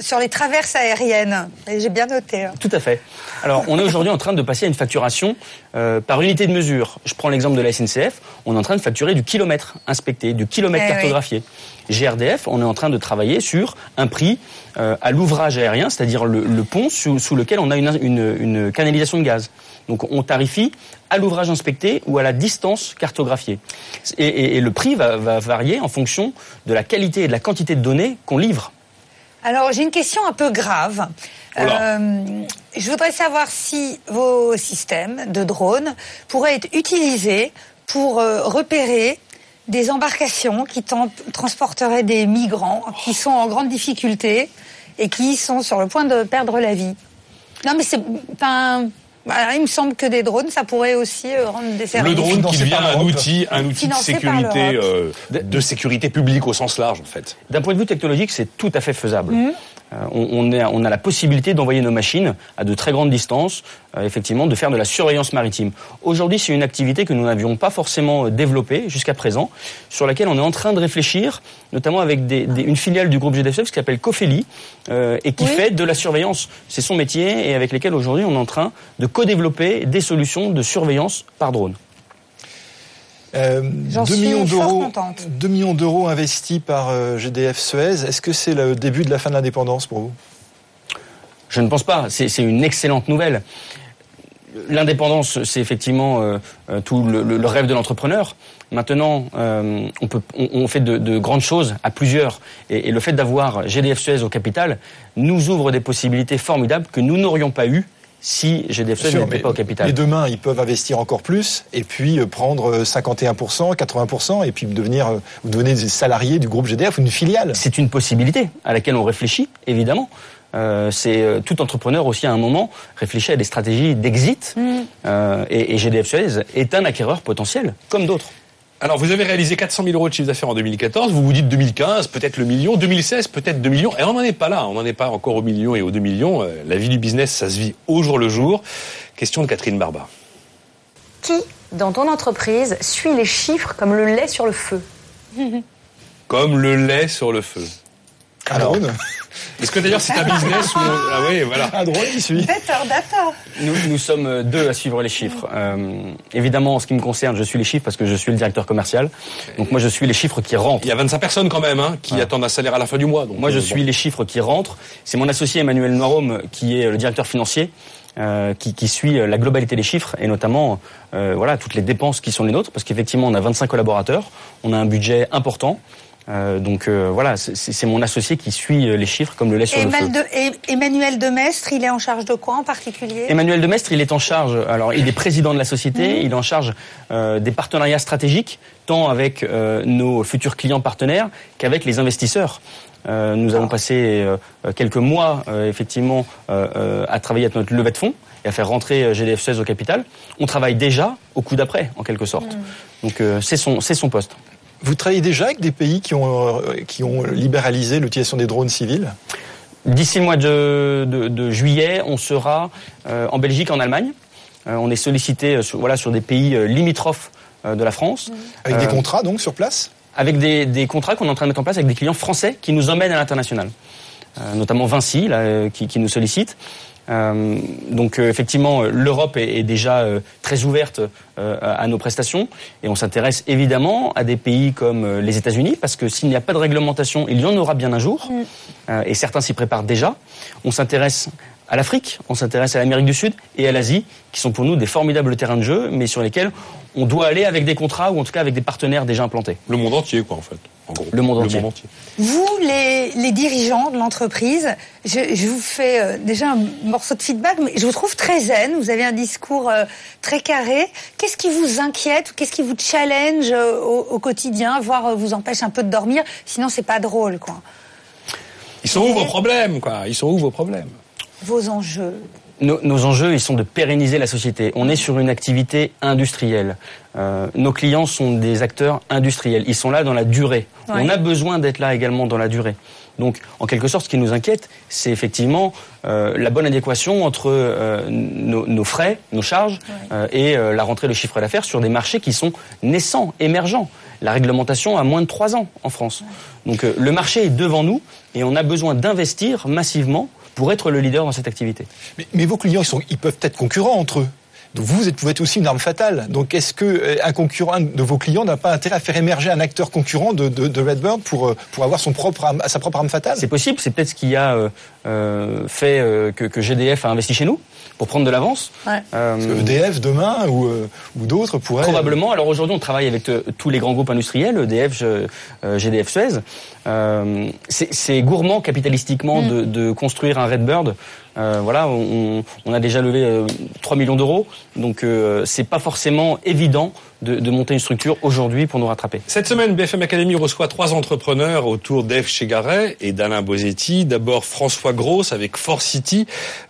sur les traverses aériennes. Et J'ai bien noté. hein. Tout à fait. Alors, on est aujourd'hui en train de passer à une facturation euh, par unité de mesure. Je prends l'exemple de la SNCF. On est en train de facturer du kilomètre inspecté, du kilomètre Eh oui. cartographié. GRDF, on est en train de travailler sur un prix euh, à l'ouvrage aérien, c'est-à-dire le, le, pont sous, sous, lequel on a une, une, une canalisation de gaz. Donc on tarifie à l'ouvrage inspecté ou à la distance cartographiée. Et, et, et le prix va, va, varier en fonction de la qualité et de la quantité de données qu'on livre. Alors j'ai une question un peu grave. Euh, je voudrais savoir si vos systèmes de drones pourraient être utilisés pour euh, repérer des embarcations qui transporteraient des migrants qui sont en grande difficulté et qui sont sur le point de perdre la vie. Non mais c'est... Enfin, il me semble que des drones, ça pourrait aussi euh, rendre des services. Le drone qui devient un outil, un outil de sécurité, euh, de sécurité publique au sens large, en fait. D'un point de vue technologique, c'est tout à fait faisable. Mmh. Euh, on, est, on, a la possibilité d'envoyer nos machines à de très grandes distances, euh, effectivement, de faire de la surveillance maritime. Aujourd'hui, c'est une activité que nous n'avions pas forcément euh, développée jusqu'à présent, sur laquelle on est en train de réfléchir, notamment avec des, des, une filiale du groupe GDF qui s'appelle Cofeli, et qui oui. fait de la surveillance. C'est son métier, et avec lesquels aujourd'hui on est en train de co-développer des solutions de surveillance par drone. Euh, 2 millions d'euros, 2 millions d'euros investis par euh, GDF Suez. Est-ce que c'est le début de la fin de l'indépendance pour vous? Je ne pense pas. C'est une excellente nouvelle. L'indépendance, c'est effectivement euh, tout le, le, le, rêve de l'entrepreneur. Maintenant, euh, on, peut, on, on, fait de, de, grandes choses à plusieurs. Et, et le fait d'avoir GDF Suez au capital nous ouvre des possibilités formidables que nous n'aurions pas eues si GDF n'était pas au capital. Et demain, ils peuvent investir encore plus et puis euh, prendre 51%, 80% et puis devenir, euh, vous devenez des salariés du groupe GDF ou une filiale. C'est une possibilité à laquelle on réfléchit, évidemment. Euh, c'est euh, tout entrepreneur aussi à un moment réfléchit à des stratégies d'exit mmh. euh, et, et GDF Suez est un acquéreur potentiel comme d'autres. Alors, vous avez réalisé 400 000 euros de chiffre d'affaires en 2014. Vous vous dites 2015, peut-être le million. 2016, peut-être 2 millions. Et on n'en est pas là. On n'en est pas encore au million et aux 2 millions. Euh, la vie du business, ça se vit au jour le jour. Question de Catherine Barba. Qui, dans ton entreprise, suit les chiffres comme le lait sur le feu? Comme le lait sur le feu. Alors, est-ce que d'ailleurs c'est un business où ah oui voilà un drôle qui suit Better data. Nous, nous sommes deux à suivre les chiffres. Euh, évidemment, en ce qui me concerne, je suis les chiffres parce que je suis le directeur commercial. Donc moi, je suis les chiffres qui rentrent. Il y a 25 personnes quand même hein, qui ah. attendent un salaire à la fin du mois. Donc moi, je euh, suis les chiffres qui rentrent. C'est mon associé Emmanuel Noirome qui est le directeur financier. Euh, qui, qui, suit la globalité des chiffres et notamment euh, voilà toutes les dépenses qui sont les nôtres parce qu'effectivement on a 25 collaborateurs, on a un budget important, euh, donc euh, voilà, c'est mon associé qui suit euh, les chiffres comme le lait sur et le feu. De, Emmanuel Demestre, il est en charge de quoi en particulier? Emmanuel Demestre, il est en charge. Alors, il est président de la société. Mmh. Il est en charge euh, des partenariats stratégiques, tant avec euh, nos futurs clients partenaires qu'avec les investisseurs. Euh, nous avons passé quelques mois effectivement à travailler avec notre levée de fonds et à faire rentrer GDF 16 au capital. On travaille déjà au coup d'après, en quelque sorte. Mmh. Donc c'est son, son poste. Vous travaillez déjà avec des pays qui ont, qui ont libéralisé l'utilisation des drones civils? D'ici le mois de, de, de, juillet, on sera euh, en Belgique, en Allemagne. Euh, on est sollicité sur, voilà, sur des pays euh, limitrophes de la France. Avec des contrats donc sur place? Avec des, des contrats qu'on est en train de mettre en place avec des clients français qui nous emmènent à l'international. notamment Vinci, là, qui, qui nous sollicite. Euh, donc euh, effectivement, l'Europe est, est, déjà euh, très ouverte euh, à nos prestations et on s'intéresse évidemment à des pays comme euh, les États-Unis parce que s'il n'y a pas de réglementation, il y en aura bien un jour mm. et certains s'y préparent déjà. On s'intéresse à l'Afrique, on s'intéresse à l'Amérique du Sud et à l'Asie, qui sont pour nous des formidables terrains de jeu, mais sur lesquels on doit aller avec des contrats ou en tout cas avec des partenaires déjà implantés. Le monde entier, quoi, en fait. En gros. Le monde entier. Le monde entier. Vous, les, les dirigeants de l'entreprise, je, je, vous fais euh, déjà un morceau de feedback, mais je vous trouve très zen. Vous avez un discours euh, très carré. Qu'est-ce qui vous inquiète Qu'est-ce qui vous challenge euh, au, au, quotidien, voire vous empêche un peu de dormir? Sinon, c'est pas drôle, quoi. Ils sont où vos problèmes, quoi? Ils sont où vos problèmes? Vos enjeux nos, nos, enjeux, ils sont de pérenniser la société. On est sur une activité industrielle. Euh, nos clients sont des acteurs industriels. Ils sont là dans la durée. On a besoin d'être là également dans la durée. Donc, en quelque sorte, ce qui nous inquiète, c'est effectivement euh, la bonne adéquation entre euh, nos, nos, frais, nos charges et la rentrée de chiffre d'affaires sur des marchés qui sont naissants, émergents. La réglementation a moins de trois ans en France. Donc, le marché est devant nous et on a besoin d'investir massivement pour être le leader dans cette activité. Mais, mais vos clients, ils, sont, ils peuvent être concurrents entre eux. Donc vous, vous êtes aussi une arme fatale. Donc est-ce que euh, un concurrent de vos clients n'a pas intérêt à faire émerger un acteur concurrent de, de, de Redbird pour euh, pour avoir son propre arme, sa propre arme fatale? C'est possible. C'est peut-être ce qui a euh, fait que, que GDF a investi chez nous pour prendre de l'avance. Ouais. Euh, EDF demain ou euh, ou d'autres pourraient Probablement. Alors aujourd'hui, on travaille avec euh, tous les grands groupes industriels, EDF, je- euh, GDF, Suez. Euh, c'est c'est gourmand capitalistiquement Mm. de, de construire un Redbird. Euh, voilà, on, on a déjà levé euh, 3 millions d'euros, donc euh, c'est pas forcément évident de, monter une structure aujourd'hui pour nous rattraper. Cette semaine, BFM Academy reçoit trois entrepreneurs autour d'Eve Chegaray et d'Alain Bosetti. D'abord François Gross avec Fort City.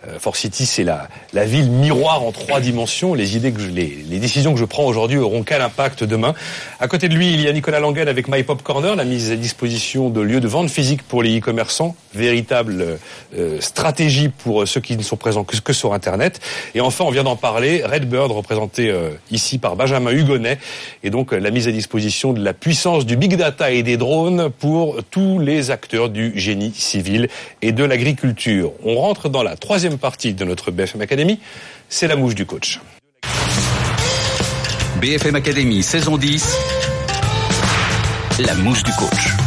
Euh, City, c'est la, la ville miroir en trois dimensions. Les idées que les, les décisions que je prends aujourd'hui auront quel impact demain? À côté de lui, il y a Nicolas Langen avec My Pop Corner, la mise à disposition de lieux de vente physique pour les e-commerçants, véritable euh, stratégie pour ceux qui ne sont présents que, que sur Internet. Et enfin, on vient d'en parler, Redbird, représenté euh, ici par Benjamin Hugonnet, et donc euh, la mise à disposition de la puissance du big data et des drones pour tous les acteurs du génie civil et de l'agriculture. On rentre dans la troisième partie de notre BFM Academy, c'est la mouche du coach. BFM Academy, saison 10. La mouche du coach.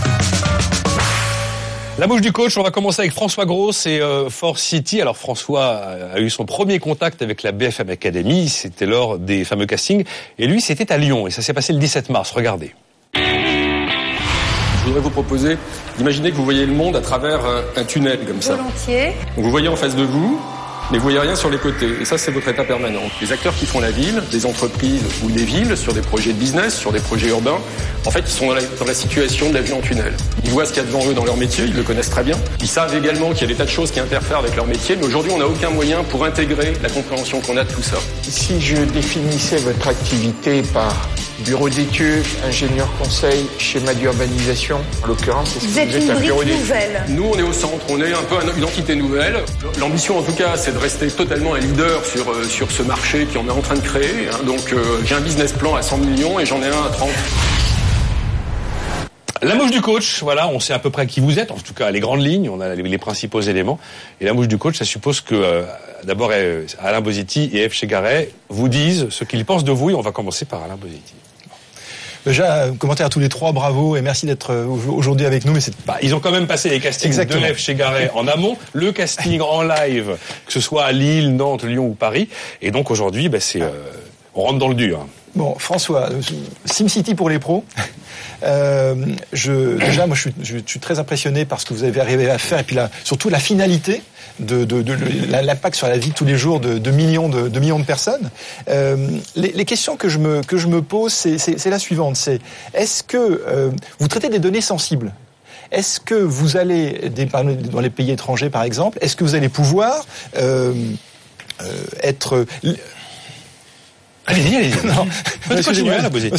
La bouche du coach, on va commencer avec François Gross et euh, Fort City. Alors François a eu son premier contact avec la BFM Academy, c'était lors des fameux castings, et lui c'était à Lyon, et ça s'est passé le 17 mars, regardez. Je voudrais vous proposer d'imaginer que vous voyez le monde à travers un, un tunnel comme ça. Volontiers. Donc vous voyez en face de vous, mais vous voyez rien sur les côtés. Et ça, c'est votre état permanent. Les acteurs qui font la ville, des entreprises ou des villes, sur des projets de business, sur des projets urbains, en fait, ils sont dans la, dans la situation de la vue en tunnel. Ils voient ce qu'il y a devant eux dans leur métier, ils le connaissent très bien. Ils savent également qu'il y a des tas de choses qui interfèrent avec leur métier, mais aujourd'hui, on n'a aucun moyen pour intégrer la compréhension qu'on a de tout ça. Si je définissais votre activité par bureau d'études, ingénieur conseil, schéma d'urbanisation, en l'occurrence, est-ce que Vous êtes êtes une un bureau nouvelle. Nous, on est au centre, on est un peu une entité nouvelle. L'ambition, en tout cas, c'est rester totalement un leader sur, euh, sur ce marché qu'on est en train de créer. hein. Donc, euh, j'ai un business plan à 100 millions et j'en ai un à 30. La mouche du coach, voilà, on sait à peu près qui vous êtes, en tout cas les grandes lignes, on a les, principaux éléments. Et la mouche du coach, ça suppose que euh, d'abord Alain Bosetti et F. Chegaray vous disent ce qu'ils pensent de vous, et on va commencer par Alain Bosetti. Déjà, commentaire à tous les trois, bravo et merci d'être euh, au- aujourd'hui avec nous. Mais c'est Bah, ils ont quand même passé les castings Exactement. de F. Chegaray en amont, le casting en live, que ce soit à Lille, Nantes, Lyon ou Paris. Et donc aujourd'hui, bah, c'est, euh, on rentre dans le dur. Bon, François, euh, SimCity pour les pros. Euh, je, déjà, moi, je suis, très impressionné par ce que vous avez arrivé à faire et puis la, surtout la finalité de, l'impact sur la vie de tous les jours de, millions de, millions de personnes. Euh, les, questions que je me pose, c'est, la suivante est-ce que vous traitez des données sensibles? Est-ce que vous allez, dans les pays étrangers par exemple, est-ce que vous allez pouvoir être Allez-y, allez-y. *laughs* non, parce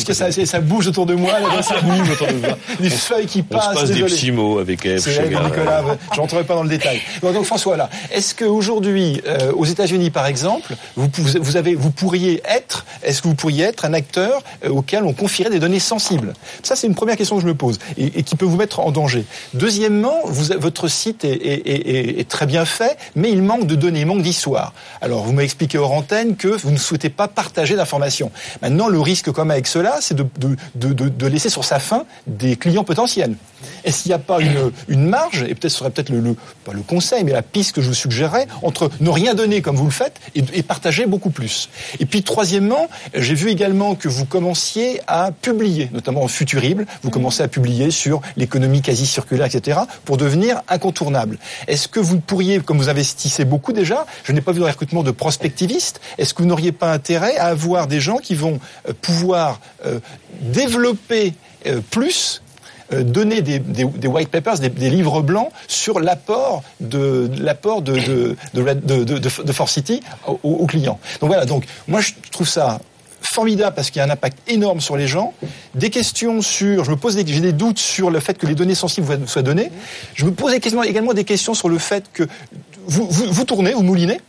que ça, bouge autour de moi. là, ça *laughs* bouge autour de vous. Les feuilles qui On se passent. passe des petits mots avec F. C'est. Nicolas, je rentrerai pas dans le détail. Bon, donc François, là, est-ce qu'aujourd'hui, euh, aux États-Unis par exemple, vous, vous, avez, vous pourriez être, est-ce que vous pourriez être un acteur euh, auquel on confierait des données sensibles? Ça, c'est une première question que je me pose et, et qui peut vous mettre en danger. Deuxièmement, vous, votre site est, est- est- est- est très bien fait, mais il manque de données, il manque d'histoire. Alors, vous m'avez expliqué hors antenne que vous ne souhaitez pas partager d'informations. Maintenant, le risque comme avec cela, c'est de, de, de, de- de laisser sur sa faim des clients potentiels. Est-ce qu'il n'y a pas une, marge, et peut-être ce serait peut-être le, pas le conseil, mais la piste que je vous suggérerais, entre ne rien donner comme vous le faites et, et partager beaucoup plus Et puis, troisièmement, j'ai vu également que vous commenciez à publier, notamment en Futurible, vous commencez à publier sur l'économie quasi circulaire, etc., pour devenir incontournable. Est-ce que vous pourriez, comme vous investissez beaucoup déjà, je n'ai pas vu le recrutement de prospectivistes, est-ce que vous n'auriez pas intérêt à des gens qui vont euh, pouvoir euh, développer euh, plus donner des, white papers, des, livres blancs sur l'apport de l'apport de de, City aux, clients. Donc voilà. Donc moi je trouve ça formidable parce qu'il y a un impact énorme sur les gens. Des questions sur, je me pose j'ai des doutes sur le fait que les données sensibles soient- données. Je me pose également des questions sur le fait que vous, vous tournez, vous moulinez,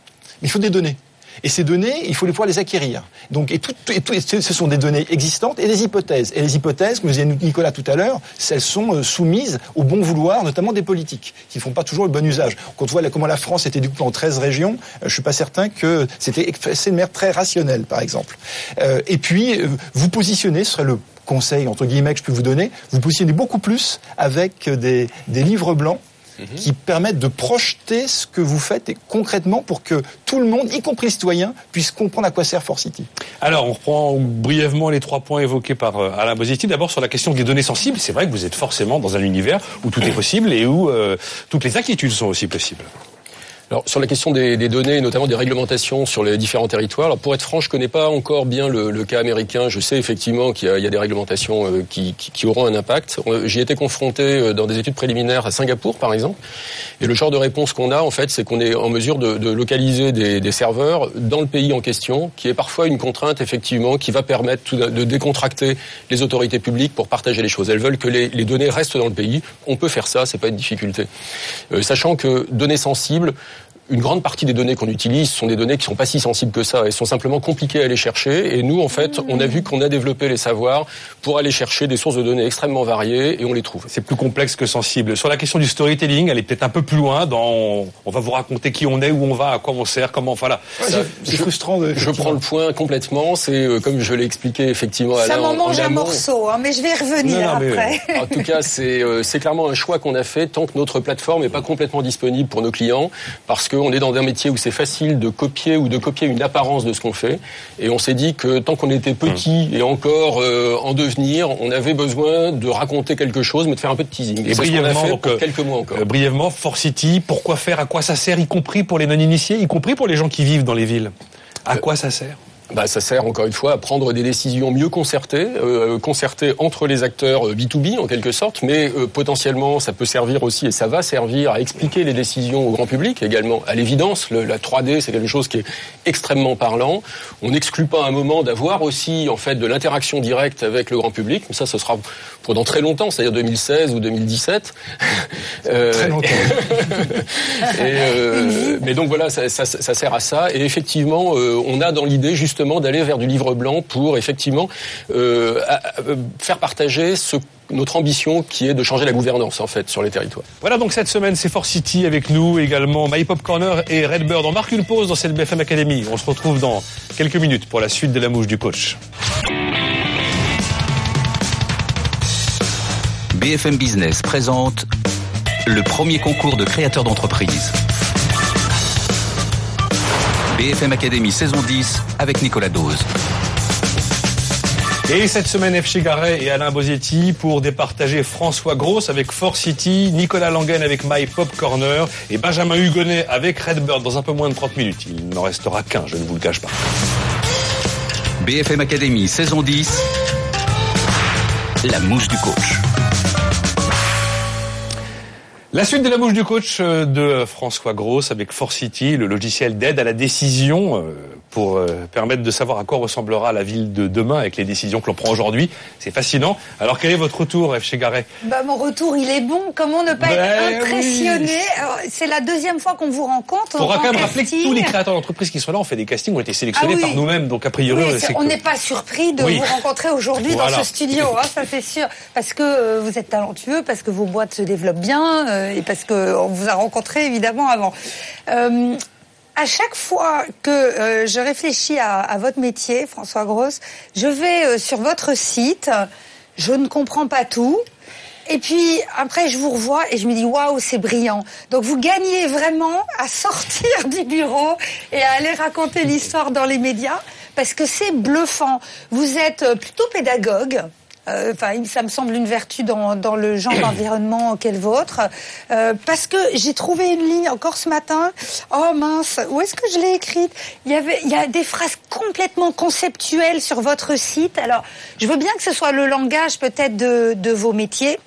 mais il faut des données. Et ces données, il faut les pouvoir les acquérir. Donc, et, tout, et, tout, ce sont des données existantes et des hypothèses. Et les hypothèses, comme disait Nicolas tout à l'heure, elles sont euh, soumises au bon vouloir, notamment des politiques, qui font pas toujours le bon usage. Quand on voit comment la France était découpée en 13 régions, euh, je suis pas certain que c'était une mer très rationnel, par exemple. Euh, et puis, vous positionnez, ce serait le conseil entre guillemets que je peux vous donner, vous positionnez beaucoup plus avec des livres blancs qui permettent de projeter ce que vous faites et concrètement pour que tout le monde, y compris les citoyens, puisse comprendre à quoi sert Force City. Alors, on reprend brièvement les trois points évoqués par euh, Alain Bosetti. D'abord, sur la question des données sensibles, c'est vrai que vous êtes forcément dans un univers où tout est possible et où euh, toutes les inquiétudes sont aussi possibles. Alors sur la question des, des, données, notamment des réglementations sur les différents territoires, alors pour être franc, je connais pas encore bien le, le cas américain. Je sais effectivement qu'il y, y, a des réglementations euh, qui, qui, qui, auront un impact. J'y été confronté euh, dans des études préliminaires à Singapour, par exemple. Et le genre de réponse qu'on a, en fait, c'est qu'on est en mesure de, de localiser des, des, serveurs dans le pays en question, qui est parfois une contrainte, effectivement, qui va permettre tout de décontracter les autorités publiques pour partager les choses. Elles veulent que les, les données restent dans le pays. On peut faire ça, c'est pas une difficulté. Euh, sachant que données sensibles, une grande partie des données qu'on utilise sont des données qui sont pas si sensibles que ça. Elles sont simplement compliquées à aller chercher. Et nous, en fait, on a vu qu'on a développé les savoirs pour aller chercher des sources de données extrêmement variées et on les trouve. C'est plus complexe que sensible. Sur la question du storytelling, elle est peut-être un peu plus loin dans on va vous raconter qui on est, où on va, à quoi on sert, comment. Voilà. Ouais, c'est frustrant. De, je prends le point complètement. C'est euh, comme je l'ai expliqué effectivement. Ça m'en mange un morceau, hein, mais je vais y revenir non, non, après. Mais, en tout cas, c'est euh, c'est clairement un choix qu'on a fait tant que notre plateforme n'est pas complètement disponible pour nos clients, parce qu'on est dans un métier où c'est facile de copier ou de copier une apparence de ce qu'on fait. Et on s'est dit que tant qu'on était petit et encore euh, en devenir, on avait besoin de raconter quelque chose, mais de faire un peu de teasing. Et, et brièvement, donc, pour quelques mots encore. Euh, brièvement, Force City, pourquoi faire, à quoi ça sert, y compris pour les non-initiés, y compris pour les gens qui vivent dans les villes? À quoi ça sert? Bah, ça sert encore une fois à prendre des décisions mieux concertées, euh, concertées entre les acteurs B2B en quelque sorte, mais euh, potentiellement ça peut servir aussi et ça va servir à expliquer les décisions au grand public également. À l'évidence, la 3D c'est quelque chose qui est extrêmement parlant. On n'exclut pas un moment d'avoir aussi en fait de l'interaction directe avec le grand public, mais ça ce sera pour dans très longtemps, c'est-à-dire 2016 ou 2017. *laughs* euh, très longtemps. *laughs* et, mais donc voilà, ça, ça, ça, sert à ça. Et effectivement, euh, on a dans l'idée justement d'aller vers du livre blanc pour effectivement euh, faire partager ce notre ambition qui est de changer la gouvernance en fait sur les territoires. Voilà donc cette semaine c'est Force City avec nous également My Pop Corner et Redbird. On marque une pause dans cette BFM Academy. On se retrouve dans quelques minutes pour la suite de la mouche du coach. BFM Business présente le premier concours de créateurs d'entreprise. BFM Academy saison 10 avec Nicolas Dose. Et cette semaine, F. Garay et Alain Bosetti pour départager François Gross avec Force City, Nicolas Langen avec My Pop Corner et Benjamin Hugonnet avec Redbird dans un peu moins de 30 minutes. Il n'en restera qu'un, je ne vous le cache pas. BFM Academy saison 10, la mouche du coach. La suite de la bouche du coach de François Gross avec Force City, le logiciel d'aide à la décision pour permettre de savoir à quoi ressemblera la ville de demain avec les décisions que l'on prend aujourd'hui. C'est fascinant. Alors quel est votre retour, F. Chegaray bah, Mon retour, il est bon. Comment ne pas ben être impressionné? Oui. C'est la deuxième fois qu'on vous rencontre. On va quand même rappeler que tous les créateurs d'entreprise qui sont là ont fait des castings, ont été sélectionnés ah oui. par nous-mêmes. Donc a priori, oui, on n'est pas surpris de vous rencontrer aujourd'hui voilà. dans ce studio, hein, ça c'est sûr. Parce que euh, vous êtes talentueux, parce que vos boîtes se développent bien. Euh, et parce qu'on vous a rencontré évidemment avant. Euh, à chaque fois que euh, je réfléchis à, à, votre métier, François Grosse, je vais euh, sur votre site, je ne comprends pas tout. Et puis après, je vous revois et je me dis waouh, c'est brillant. Donc vous gagnez vraiment à sortir *laughs* du bureau et à aller raconter l'histoire dans les médias parce que c'est bluffant. Vous êtes plutôt pédagogue. Enfin, euh, ça me semble une vertu dans, dans le genre *coughs* d'environnement qu'est le vôtre. Euh, parce que j'ai trouvé une ligne encore ce matin. Oh mince, où est-ce que je l'ai écrite? Il y avait, il y a des phrases complètement conceptuelles sur votre site. Alors, je veux bien que ce soit le langage peut-être de, de vos métiers.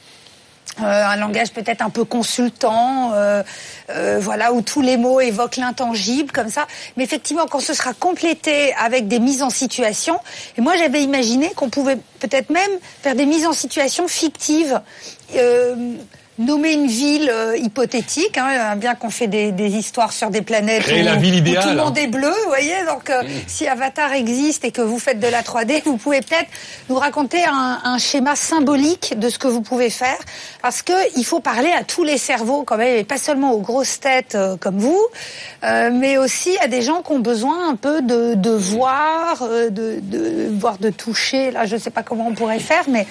Euh, un langage peut-être un peu consultant, euh, euh, voilà, où tous les mots évoquent l'intangible, comme ça. Mais effectivement, quand ce sera complété avec des mises en situation, et moi j'avais imaginé qu'on pouvait peut-être même faire des mises en situation fictives. Nommer une ville euh, hypothétique, hein, bien qu'on fait des, des, histoires sur des planètes Créer où, la ville idéale, où tout le hein. monde est bleu, vous voyez. Donc, euh, si Avatar existe et que vous faites de la 3D, vous pouvez peut-être nous raconter un, un, schéma symbolique de ce que vous pouvez faire, parce que il faut parler à tous les cerveaux quand même, et pas seulement aux grosses têtes euh, comme vous, euh, mais aussi à des gens qui ont besoin un peu de, de voir, euh, de, de voir, de toucher. Là, je ne sais pas comment on pourrait faire, mais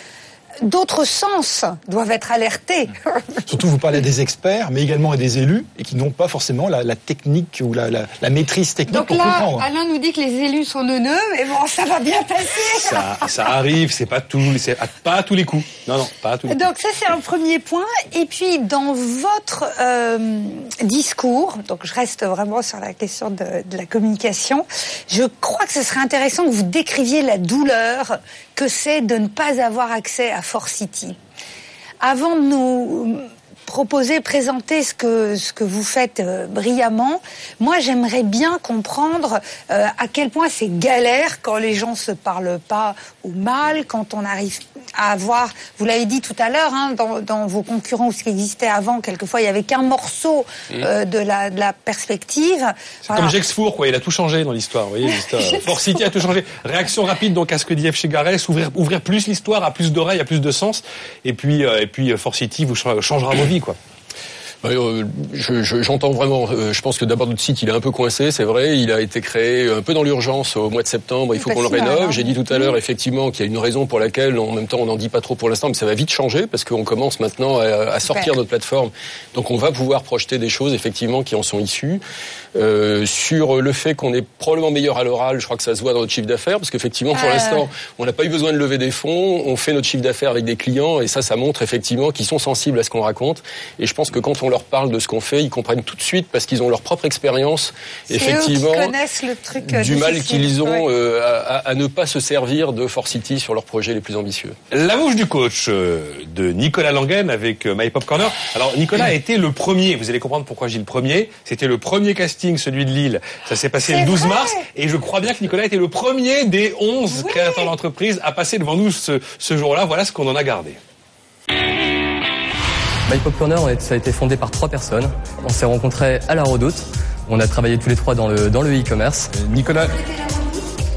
d'autres sens doivent être alertés. *laughs* Surtout, vous parlez des experts, mais également à des élus, et qui n'ont pas forcément la, la technique ou la, la, la, maîtrise technique Donc pour là, comprendre. Alain nous dit que les élus sont neuneux, mais bon, ça va bien passer. *laughs* Ça, ça arrive, c'est pas tout, c'est pas à tous les coups. Non, non, pas à tous les donc coups. ça c'est un premier point. Et puis dans votre euh, discours, donc je reste vraiment sur la question de, de, la communication, je crois que ce serait intéressant que vous décriviez la douleur que c'est de ne pas avoir accès à Force City. Avant de nous proposer, présenter ce que, ce que vous faites euh, brillamment, moi j'aimerais bien comprendre euh, à quel point c'est galère quand les gens se parlent pas au mal, quand on arrive à avoir, vous l'avez dit tout à l'heure, hein, dans, dans, vos concurrents ou ce qui existait avant, quelquefois il y avait qu'un morceau euh, de, la, de la perspective. C'est voilà. comme Gexfour, quoi, il a tout changé dans l'histoire, vous voyez, *laughs* l'histoire. Force City a tout changé. Réaction rapide donc à ce que dit F. chez Garès, ouvrir, ouvrir plus l'histoire, à plus d'oreilles, à plus de sens, et puis, et puis Force City vous changera vos vies, quoi. Euh, J'entends je, je, vraiment. Euh, je pense que d'abord notre site il est un peu coincé, c'est vrai. Il a été créé un peu dans l'urgence au mois de septembre. Il faut qu'on le rénove. J'ai dit tout à l'heure effectivement qu'il y a une raison pour laquelle, en même temps, on n'en dit pas trop pour l'instant, mais ça va vite changer parce qu'on commence maintenant à, à sortir Super. notre plateforme. Donc on va pouvoir projeter des choses effectivement qui en sont issues. Euh, sur le fait qu'on est probablement meilleur à l'oral, je crois que ça se voit dans notre chiffre d'affaires parce qu'effectivement pour l'instant on n'a pas eu besoin de lever des fonds. On fait notre chiffre d'affaires avec des clients et ça, ça montre effectivement qu'ils sont sensibles à ce qu'on raconte. Et je pense que quand on leur parle de ce qu'on fait, ils comprennent tout de suite parce qu'ils ont leur propre expérience, effectivement, le truc du mal qu'ils ont ouais. euh, à, à, ne pas se servir de Force City sur leurs projets les plus ambitieux. La bouche du coach euh, de Nicolas Langen avec euh, My Pop Corner. Alors Nicolas a été le premier, vous allez comprendre pourquoi j'ai le premier, c'était le premier casting, celui de Lille. Ça s'est passé le 12 vrai. mars et je crois bien que Nicolas était le premier des 11 oui. créateurs d'entreprise à passer devant nous ce, ce jour-là. Voilà ce qu'on en a gardé. My Pop Corner, ça a été fondé par trois personnes. On s'est rencontrés à la Redoute. On a travaillé tous les trois dans le dans le e-commerce. Nicolas.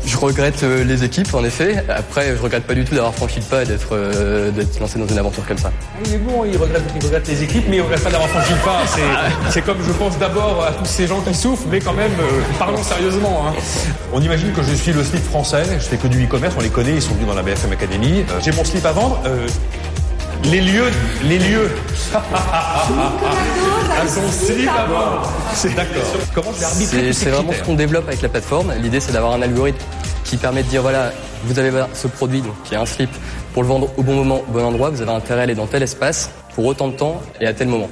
Je regrette euh, les équipes, en effet. Après, je regrette pas du tout d'avoir franchi le pas et d'être euh, d'être lancé dans une aventure comme ça. Il est bon, il regrette, il regrette les équipes, mais il regrette pas d'avoir franchi le pas. C'est comme, je pense, d'abord à tous ces gens qui souffrent, mais quand même, euh, parlons sérieusement. Hein. On imagine que je suis le slip français, je fais que du e-commerce, on les connaît, ils sont venus dans la BFM Academy. J'ai mon slip à vendre. Les lieux, les lieux. *laughs* C'est d'accord. C'est vraiment ce qu'on développe avec la plateforme. L'idée, c'est d'avoir un algorithme qui permet de dire voilà, vous avez ce produit donc, qui est un slip pour le vendre au bon moment, au bon endroit. Vous avez intérêt à aller dans tel espace pour autant de temps et à tel moment.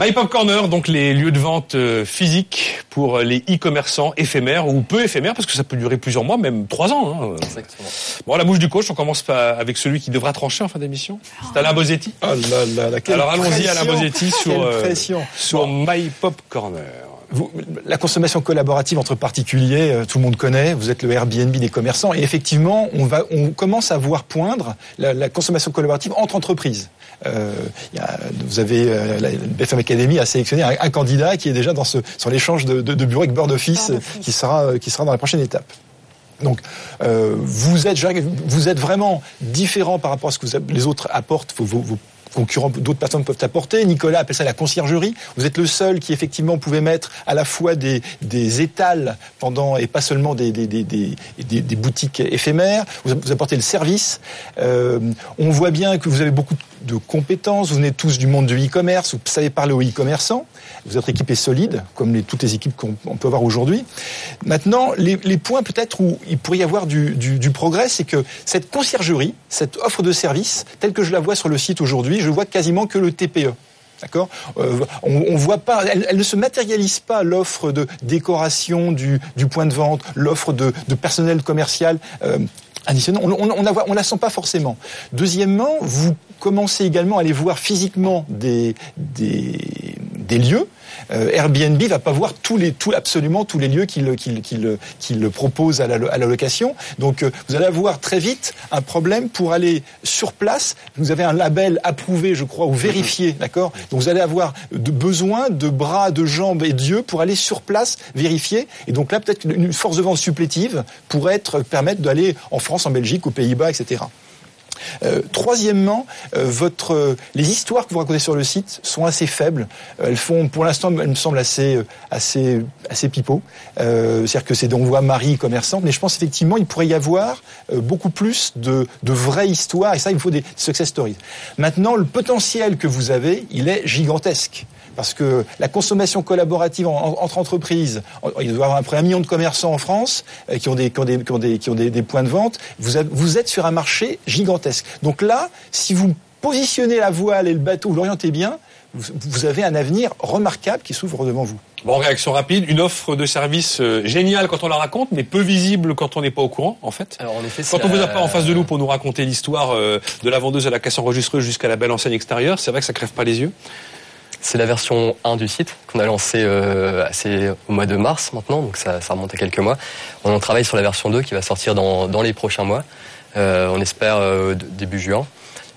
My Pop Corner, donc les lieux de vente euh, physiques pour les e-commerçants éphémères ou peu éphémères parce que ça peut durer plusieurs mois, même trois ans. Hein. Exactement. Bon, la bouche du coach, on commence avec celui qui devra trancher en fin d'émission. C'est Alain. Oh là là, là Alors allons-y Alain Bosetti sur, euh, sur bon. My Pop Corner. Vous, la consommation collaborative entre particuliers, euh, tout le monde connaît. Vous êtes le Airbnb des commerçants, et effectivement, on va, on commence à voir poindre la, la consommation collaborative entre entreprises. Euh, y a, vous avez euh, la BFM Academy a sélectionné un, un, candidat qui est déjà dans ce sur l'échange de, de, de, bureau avec Board Office, qui sera qui sera dans la prochaine étape. Donc, euh, vous êtes vous êtes vraiment différent par rapport à ce que vous, les autres apportent vos, vos concurrents, d'autres personnes peuvent apporter. Nicolas appelle ça la conciergerie. Vous êtes le seul qui effectivement pouvait mettre à la fois des, des étals pendant et pas seulement des, boutiques éphémères. Vous, vous, apportez le service. Euh, on voit bien que vous avez beaucoup de compétences. Vous venez tous du monde du e-commerce. Vous savez parler aux e-commerçants. Votre équipe est solide, comme toutes les équipes qu'on peut avoir aujourd'hui. Maintenant, les, points peut-être où il pourrait y avoir du, progrès, c'est que cette conciergerie, cette offre de service, telle que je la vois sur le site aujourd'hui, je vois quasiment que le TPE. D'accord? Euh, on, on voit pas, elle, ne se matérialise pas l'offre de décoration du, point de vente, l'offre de, de, personnel commercial. Euh, additionnel. On, on la sent pas forcément. Deuxièmement, vous commencez également à aller voir physiquement des, des, des lieux. Euh, Airbnb va pas voir tous les, tout, absolument tous les lieux qu'il qu'il qu'il qu'il propose à la, à la location. Donc, euh, vous allez avoir très vite un problème pour aller sur place. Vous avez un label approuvé, je crois, ou vérifié, d'accord Donc, vous allez avoir de, besoin de bras, de jambes et d'yeux pour aller sur place vérifier. Et donc là, peut-être une force de vente supplétive pourrait être permettre d'aller en France, en Belgique, aux Pays-Bas, etc. Euh, troisièmement, euh, euh, les histoires que vous racontez sur le site sont assez faibles. Elles font, pour l'instant, elles me semblent assez, assez, assez pipeau. C'est-à-dire que c'est, on voit Marie commerçante, mais je pense effectivement il pourrait y avoir beaucoup plus de, vraies histoires. Et ça, il faut des success stories. Maintenant, le potentiel que vous avez, il est gigantesque parce que la consommation collaborative entre entreprises, il doit y avoir à un million de commerçants en France qui ont des, qui ont des, qui ont des, points de vente. Vous êtes sur un marché gigantesque. Donc là, si vous positionnez la voile et le bateau, vous l'orientez bien, vous avez un avenir remarquable qui s'ouvre devant vous. Bon, réaction rapide, une offre de service euh, géniale quand on la raconte, mais peu visible quand on n'est pas au courant, en fait. Alors, en effet, quand on vous a pas en face de nous pour nous raconter l'histoire euh, de la vendeuse à la caisse enregistreuse jusqu'à la belle enseigne extérieure, c'est vrai que ça crève pas les yeux. C'est la version 1 du site qu'on a lancé euh, assez au mois de mars maintenant, donc ça, ça, remonte à quelques mois. On travaille sur la version 2 qui va sortir dans, dans les prochains mois. Euh, on espère euh, début juin.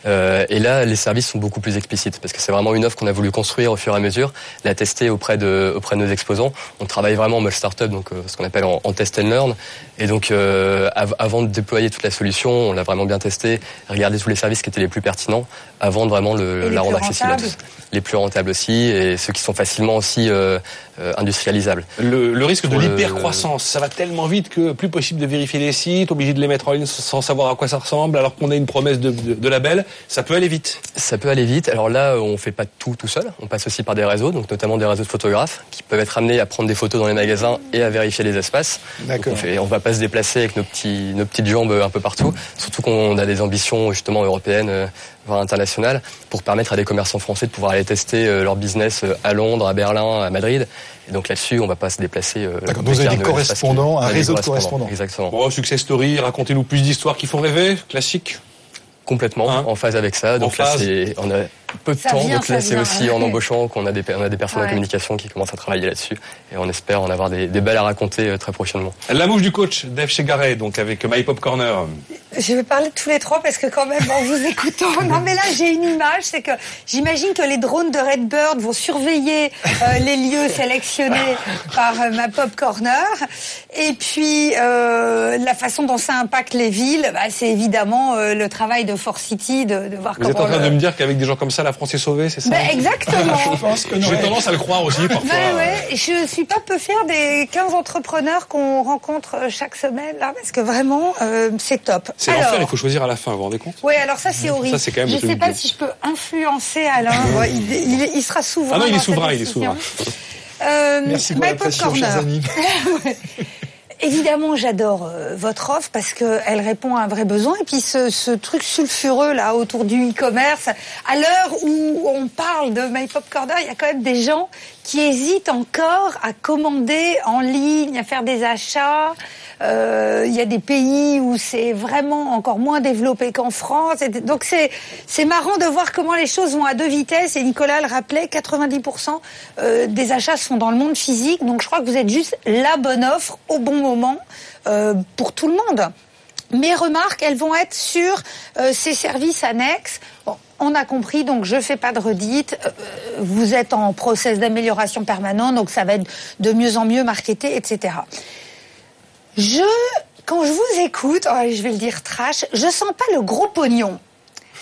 Euh, et là, les services sont beaucoup plus explicites parce que c'est vraiment une offre qu'on a voulu construire au fur et à mesure, la tester auprès de, auprès de nos exposants. On travaille vraiment en mode startup, donc euh, ce qu'on appelle en, test and learn. Et donc, euh, avant de déployer toute la solution, on l'a vraiment bien testé, regardé tous les services qui étaient les plus pertinents avant de vraiment le, la rendre accessible à tous. Les plus rentables aussi et ceux qui sont facilement aussi euh, euh, industrialisables. Le, le risque de l'hypercroissance, ça va tellement vite que plus possible de vérifier les sites, obligé de les mettre en ligne sans savoir à quoi ça ressemble, alors qu'on a une promesse de, de, de label. Ça peut aller vite. Ça peut aller vite. Alors là, on fait pas tout tout seul. On passe aussi par des réseaux, donc notamment des réseaux de photographes qui peuvent être amenés à prendre des photos dans les magasins et à vérifier les espaces. D'accord. On, on va pas se déplacer avec nos petits, nos petites jambes un peu partout. Surtout qu'on a des ambitions justement européennes, euh, voire internationales, pour permettre à des commerçants français de pouvoir aller tester euh, leur business euh, à Londres, à Berlin, à Madrid. Et donc là-dessus, on va pas se déplacer. D'accord. Donc vous avez des correspondants, un réseau de correspondants. Exactement. Bon, success story, racontez-nous plus d'histoires qui font rêver, classique complètement hein en phase avec ça. Donc là, on a peu de temps. donc là, c'est aussi en embauchant qu'on a des, on a des personnes en communication qui commencent à travailler là-dessus. Et on espère en avoir des, des belles à raconter euh, très prochainement. La mouche du coach, Dave Chegaray, donc avec My Pop Corner. Je vais parler de tous les trois parce que quand même, en vous écoutant, *laughs* non mais là, j'ai une image, c'est que j'imagine que les drones de Redbird vont surveiller euh, les lieux sélectionnés *laughs* par euh, My Pop Corner. Et puis, euh, la façon dont ça impacte les villes, bah, c'est évidemment euh, le travail de Force City, de, de voir Vous êtes en train de me dire qu'avec des gens comme ça, la France est sauvée, c'est ça ben Exactement. *laughs* je pense que J'ai tendance à le croire aussi parfois. Ouais, je suis pas peu fière des 15 entrepreneurs qu'on rencontre chaque semaine là, parce que vraiment, euh, c'est top. C'est l'enfer, il faut choisir à la fin, vous vous rendez compte? Oui, alors ça c'est horrible. Ça, c'est quand même je sais pas si je peux influencer Alain. *laughs* il, il, il, sera souverain. Ah non, il est souverain, il est souverain. Euh, Merci pour la pression, chers amis. *laughs* Évidemment, j'adore euh, votre offre parce qu'elle répond à un vrai besoin. Et puis ce, ce truc sulfureux là autour du e-commerce, à l'heure où on parle de My Pop Corner, il y a quand même des gens qui hésitent encore à commander en ligne, à faire des achats. Euh, il y a des pays où c'est vraiment encore moins développé qu'en France. Et donc c'est c'est marrant de voir comment les choses vont à deux vitesses. Et Nicolas le rappelait, 90% euh, des achats sont dans le monde physique. Donc je crois que vous êtes juste la bonne offre au bon moment euh, pour tout le monde. Mes remarques, elles vont être sur ces services annexes. Bon, on a compris, donc je fais pas de redite. Vous êtes en process d'amélioration permanent, donc ça va être de mieux en mieux marketé, etc. Je, quand je vous écoute, oh, je vais le dire trash, je sens pas le gros pognon.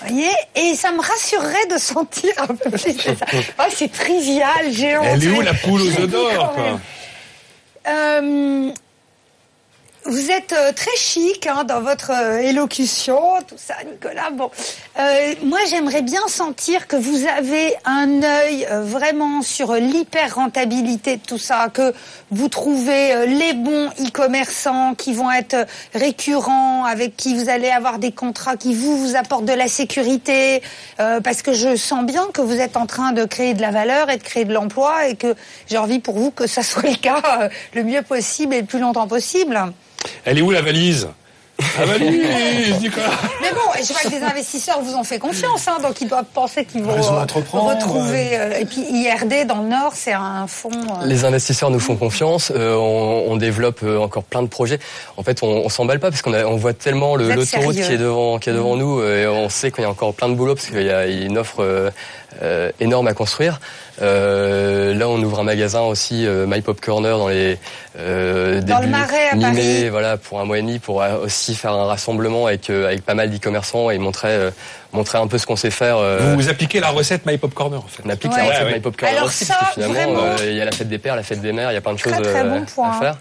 voyez Et ça me rassurerait de sentir un peu plus. *laughs* Oh, c'est trivial, géant. Elle est où la poule aux œufs d'or, euh, vous êtes euh, très chic hein, dans votre euh, élocution, tout ça, Nicolas. Bon, euh, moi j'aimerais bien sentir que vous avez un œil euh, vraiment sur l'hyper rentabilité de tout ça, que vous trouvez les bons e-commerçants qui vont être récurrents, avec qui vous allez avoir des contrats qui vous vous apportent de la sécurité, parce que je sens bien que vous êtes en train de créer de la valeur et de créer de l'emploi, et que j'ai envie pour vous que ça *laughs* soit le cas le mieux possible et le plus longtemps possible. Elle est où la valise? Ah bah lui, Nicolas. Mais bon, je vois que des investisseurs vous ont fait confiance, hein, donc ils doivent penser qu'ils vont euh, Entreprendre, retrouver. euh, et puis IRD dans le Nord, c'est un fonds. euh, Les investisseurs nous font confiance. euh, on, on développe encore plein de projets. En fait, on, on s'emballe pas parce qu'on on voit tellement l'autoroute qui est devant, qui est devant nous, et on sait qu'il y a encore plein de boulot parce qu'il y a une offre euh, énorme à construire. Euh, là, on ouvre un magasin aussi, euh, My Pop Corner, dans les euh, Dans le Marais, à mi-mai, Paris. voilà, pour un mois et demi, pour euh, aussi faire un rassemblement avec euh, avec pas mal d'e-commerçants et montrer euh, montrer un peu ce qu'on sait faire. euh, Vous appliquez la recette My Pop Corner, en fait. on applique Ouais. la recette Ouais, My Pop Corner Alors aussi, ça, parce que finalement, euh, il y a la fête des pères, la fête des mères, il y a plein de choses Très, très bon point. à faire.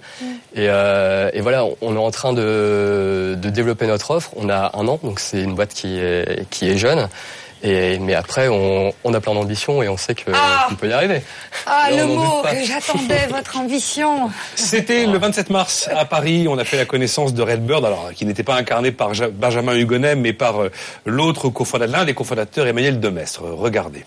Et, euh, et voilà, on est en train de, de développer notre offre. On a un an, donc c'est une boîte qui est, qui est jeune. Et, mais après, on, on a plein d'ambition et on sait que- Ah qu'on peut y arriver. Ah, le mot que j'attendais, *laughs* votre ambition. C'était le 27 mars à Paris. On a fait la connaissance de Redbird, alors qui n'était pas incarné par Ja- Benjamin Hugonet, mais par euh, l'autre cofondateur, l'un des cofondateurs, Emmanuel Demestre. Regardez.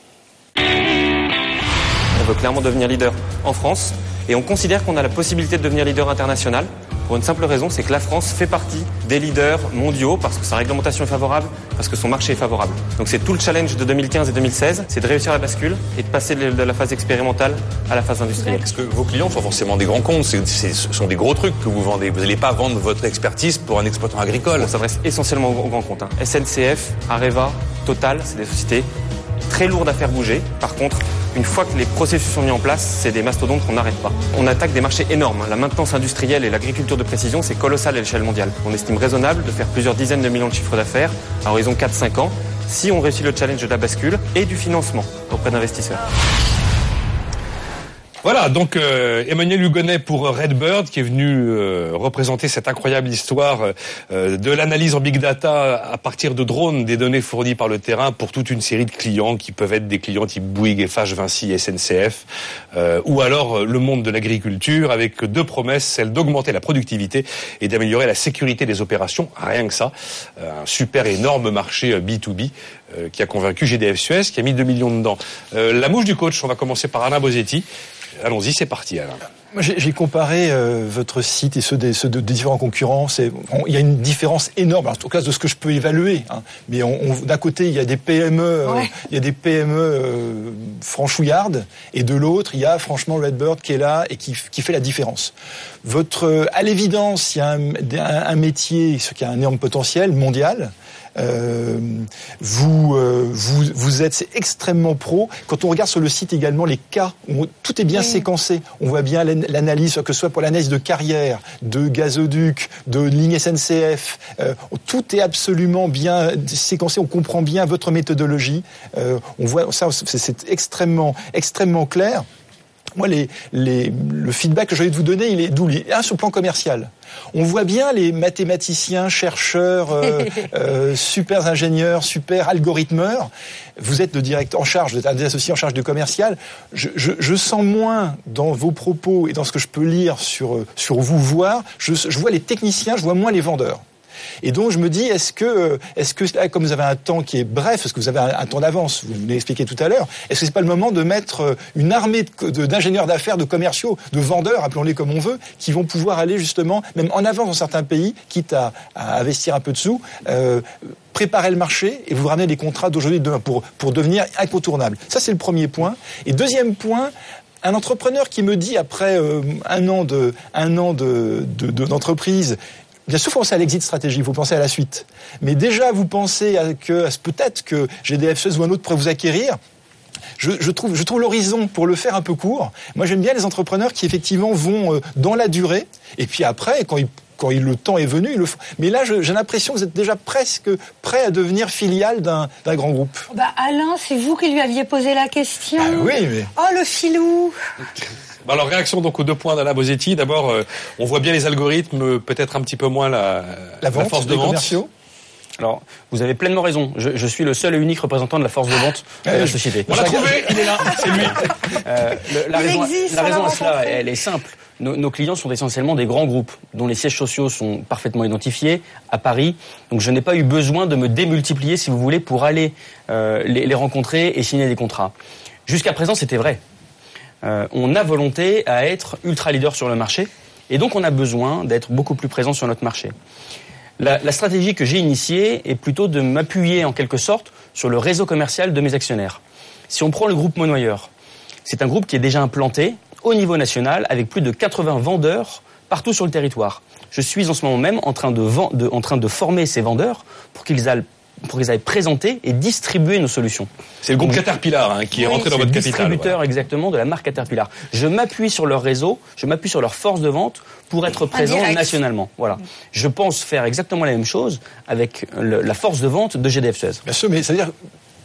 On veut clairement devenir leader en France et on considère qu'on a la possibilité de devenir leader international pour une simple raison, c'est que la France fait partie des leaders mondiaux parce que sa réglementation est favorable, parce que son marché est favorable. Donc c'est tout le challenge de 2015 et 2016, c'est de réussir la bascule et de passer de la phase expérimentale à la phase industrielle. Parce que vos clients sont forcément des grands comptes, ce sont des gros trucs que vous vendez. Vous n'allez pas vendre votre expertise pour un exploitant agricole. On s'adresse essentiellement aux grands comptes. hein. SNCF, Areva, Total, c'est des sociétés très lourdes à faire bouger. Par contre, une fois que les processus sont mis en place, c'est des mastodontes qu'on n'arrête pas. On attaque des marchés énormes. hein. La maintenance industrielle et l'agriculture de précision, c'est colossal à l'échelle mondiale. On estime raisonnable de faire plusieurs dizaines de millions de chiffres d'affaires à horizon 4-5 ans si on réussit le challenge de la bascule et du financement auprès d'investisseurs. Voilà, donc euh, Emmanuel Hugonnet pour Redbird qui est venu euh, représenter cette incroyable histoire euh, de l'analyse en big data à partir de drones, des données fournies par le terrain pour toute une série de clients qui peuvent être des clients type Bouygues, Eiffage, Vinci, SNCF, euh, ou alors euh, le monde de l'agriculture avec deux promesses, celle d'augmenter la productivité et d'améliorer la sécurité des opérations, rien que ça, Euh, un super énorme marché euh, B2B euh, qui a convaincu GDF Suez, qui a mis 2 millions dedans. Euh, la mouche du coach, on va commencer par Alain Bosetti. Allons-y, c'est parti Alain. Moi, J'ai comparé euh, votre site et ceux des, ceux de, des différents concurrents. Il y a une différence énorme, en tout cas de ce que je peux évaluer. hein. Mais on, on- d'un côté, il y a des PME, euh, Ouais. il y a des PME euh, franchouillardes, et de l'autre, il y a franchement Redbird qui est là et qui, qui fait la différence. Votre, euh, à l'évidence, il y a un, un- un métier qui a un énorme potentiel mondial. Euh, vous, euh, vous, vous êtes extrêmement pro. Quand on regarde sur le site également les cas, tout est bien séquencé. On voit bien l'an- l'analyse, que ce soit pour l'analyse de carrière, de gazoduc, de ligne SNCF. euh, tout est absolument bien séquencé. On comprend bien votre méthodologie. Euh, on voit ça, c'est extrêmement, extrêmement clair. Moi, les, les, le feedback que j'ai envie de vous donner, il est double. Un, sur le plan commercial. On voit bien les mathématiciens, chercheurs, euh, *laughs* euh, super ingénieurs, super algorithmeurs. Vous êtes le directeur en charge, vous êtes un des associés en charge du commercial. Je, je, je sens moins dans vos propos et dans ce que je peux lire sur, euh, sur vous voir, je, je vois les techniciens, je vois moins les vendeurs. Et donc je me dis, est-ce que, est-ce que comme vous avez un temps qui est bref, parce que vous avez un, temps d'avance, vous l'avez expliqué tout à l'heure, est-ce que c'est pas le moment de mettre euh, une armée d'ingénieurs d'affaires, de commerciaux, de vendeurs, appelons-les comme on veut, qui vont pouvoir aller justement, même en avance dans certains pays, quitte à, investir un peu de sous, euh, préparer le marché et vous ramener les contrats d'aujourd'hui et de demain pour, pour devenir incontournable. Ça, c'est le premier point. Et deuxième point, un entrepreneur qui me dit après euh, un an d'entreprise Bien sûr, vous pensez à l'exit stratégie, vous pensez à la suite. Mais déjà, vous pensez à que peut-être que GDF Suez ou un autre pourrait vous acquérir. Je, je trouve, je trouve l'horizon pour le faire un peu court. Moi, j'aime bien les entrepreneurs qui effectivement vont euh, dans la durée. Et puis après, quand ils quand il- le temps est venu, ils le font. Mais là, j'ai l'impression que vous êtes déjà presque prêt à devenir filiale d'un d'un grand groupe. Bah Alain, c'est vous qui lui aviez posé la question. Ah oui, mais- Oh le filou. *laughs* Bah alors réaction donc aux deux points d'Alain Bosetti. D'abord, euh, on voit bien les algorithmes, euh, peut-être un petit peu moins la, La vente, force de les vente. commerciaux Alors, vous avez pleinement raison. Je, je suis le seul et unique représentant de la force de vente de la société. On l'a trouvé, il est là, c'est lui. Euh, le- la Il raison, existe, la on l'a raison à cela, elle est simple. Nos, nos clients sont essentiellement des grands groupes dont les sièges sociaux sont parfaitement identifiés à Paris. Donc je n'ai pas eu besoin de me démultiplier, si vous voulez, pour aller euh, les, les rencontrer et signer des contrats. Jusqu'à présent, c'était vrai. Euh, on a volonté à être ultra leader sur le marché et donc on a besoin d'être beaucoup plus présent sur notre marché. La, stratégie que j'ai initiée est plutôt de m'appuyer en quelque sorte sur le réseau commercial de mes actionnaires. Si on prend le groupe Monoyer, c'est un groupe qui est déjà implanté au niveau national avec plus de 80 vendeurs partout sur le territoire. Je suis en ce moment même en train de- en train de former ces vendeurs pour qu'ils aillent pour qu'ils aillent présenter et distribuer nos solutions. C'est le groupe Donc, Caterpillar hein, qui est rentré dans c'est votre le capital. distributeur exactement de la marque Caterpillar. Je m'appuie sur leur réseau, je m'appuie sur leur force de vente pour être présent nationalement. Voilà. Je pense faire exactement la même chose avec le- la force de vente de GDF Suez. Bien sûr, mais ça veut dire,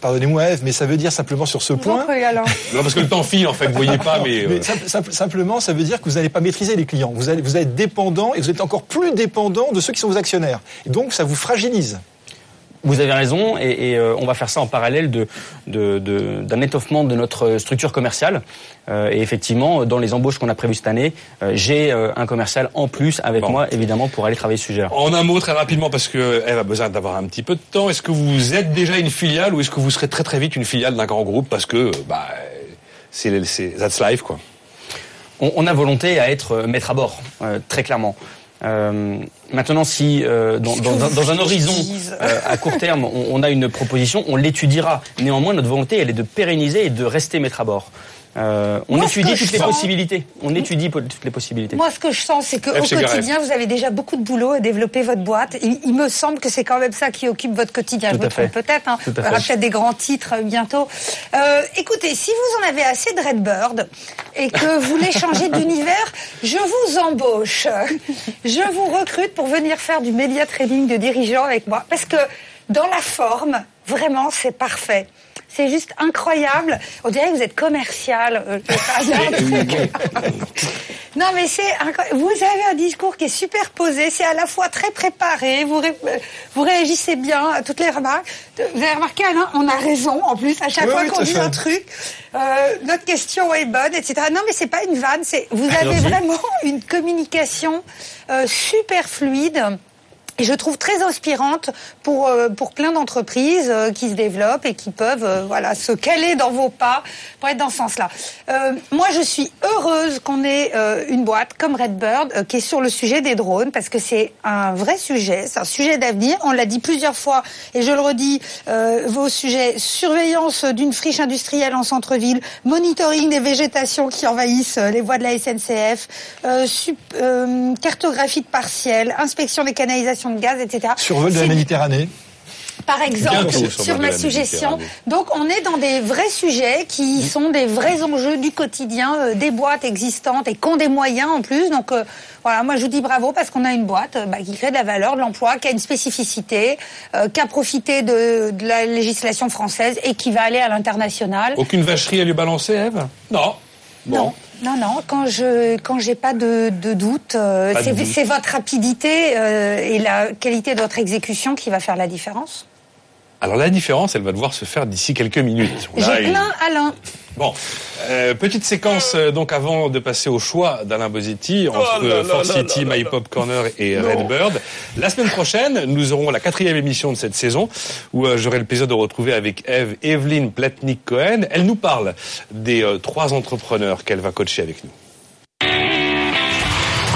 pardonnez-moi Eve, mais ça veut dire simplement sur ce point. *laughs* Non, parce que le temps file, en fait, vous voyez pas, mais. *laughs* euh, Mais simple- simple- simplement, ça veut dire que vous n'allez pas maîtriser les clients. Vous allez, vous allez être dépendant et vous êtes encore plus dépendant de ceux qui sont vos actionnaires. Et donc, ça vous fragilise. Vous avez raison, et, et, euh, on va faire ça en parallèle de, de- de- d'un étoffement de notre structure commerciale. Euh, et effectivement, dans les embauches qu'on a prévues cette année, euh, j'ai un commercial en plus avec moi, évidemment, pour aller travailler ce sujet-là. En un mot, très rapidement, parce qu'elle a besoin d'avoir un petit peu de temps, est-ce que vous êtes déjà une filiale ou est-ce que vous serez très très vite une filiale d'un grand groupe parce que bah, c'est, c'est that's life quoi? On, a volonté à être maître à bord, euh, très clairement. Euh, maintenant, si euh, dans, dans- dans- dans un horizon euh, à court terme, on, on a une proposition, on l'étudiera. Néanmoins, notre volonté, elle est de pérenniser et de rester maître à bord. Euh, on Moi, étudie toutes les sens- possibilités. On étudie toutes les possibilités. Moi, ce que je sens, c'est qu'au quotidien, vous avez déjà beaucoup de boulot à développer votre boîte. Il, il me semble que c'est quand même ça qui occupe votre quotidien. Tout je me trompe peut-être. Hein. Tout à On aura peut-être des grands titres euh, bientôt. Euh, écoutez, si vous en avez assez de Redbird et que *laughs* vous voulez changer d'univers, je vous embauche. Je vous recrute pour venir faire du média trading de dirigeants avec moi. Parce que dans la forme, vraiment, c'est parfait. C'est juste incroyable. On dirait que vous êtes commercial. euh. *laughs* *laughs* Non, mais c'est vous avez un discours qui est super posé, c'est à la fois très préparé, vous, ré- euh, vous réagissez bien à toutes les remarques. Vous avez remarqué, Alain, on a raison en plus, à chaque Oui, fois oui, qu'on dit fait. un truc, euh, notre question est bonne, etc. Non, mais c'est pas une vanne, c'est vous avez vraiment une communication euh, super fluide. Et je trouve très inspirante pour euh, pour plein d'entreprises euh, qui se développent et qui peuvent euh, voilà se caler dans vos pas pour être dans ce sens-là. Moi, je suis heureuse qu'on ait une boîte comme Redbird qui est sur le sujet des drones parce que c'est un vrai sujet, c'est un sujet d'avenir. On l'a dit plusieurs fois et je le redis. vos sujets surveillance d'une friche industrielle en centre-ville, monitoring des végétations qui envahissent les voies de la SNCF, cartographie de partiels, inspection des canalisations de gaz, etc. Survol de la Méditerranée. par exemple, Bientôt, sur, ma suggestion. Donc, on est dans des vrais sujets qui sont des vrais enjeux du quotidien, euh, des boîtes existantes et qui ont des moyens en plus. Donc, euh, voilà, moi je vous dis bravo parce qu'on a une boîte euh, bah, qui crée de la valeur, de l'emploi, qui a une spécificité, euh, qui a profité de, de la législation française et qui va aller à l'international. Aucune vacherie à lui balancer, Eve? Non. Bon. Non. Non, non, quand je quand j'ai pas de, de doute, euh, c'est votre rapidité euh, et la qualité de votre exécution qui va faire la différence. Alors la différence, elle va devoir se faire d'ici quelques minutes. J'ai plein, Alain. Bon, euh, petite séquence euh, donc avant de passer au choix d'Alain Bosetti entre Oh Force là City, My. Pop Corner et Non. Redbird. La semaine prochaine, nous aurons la quatrième émission de cette saison où euh, j'aurai le plaisir de retrouver avec Eve Evelyne Platnik-Cohen. Elle nous parle des euh, trois entrepreneurs qu'elle va coacher avec nous.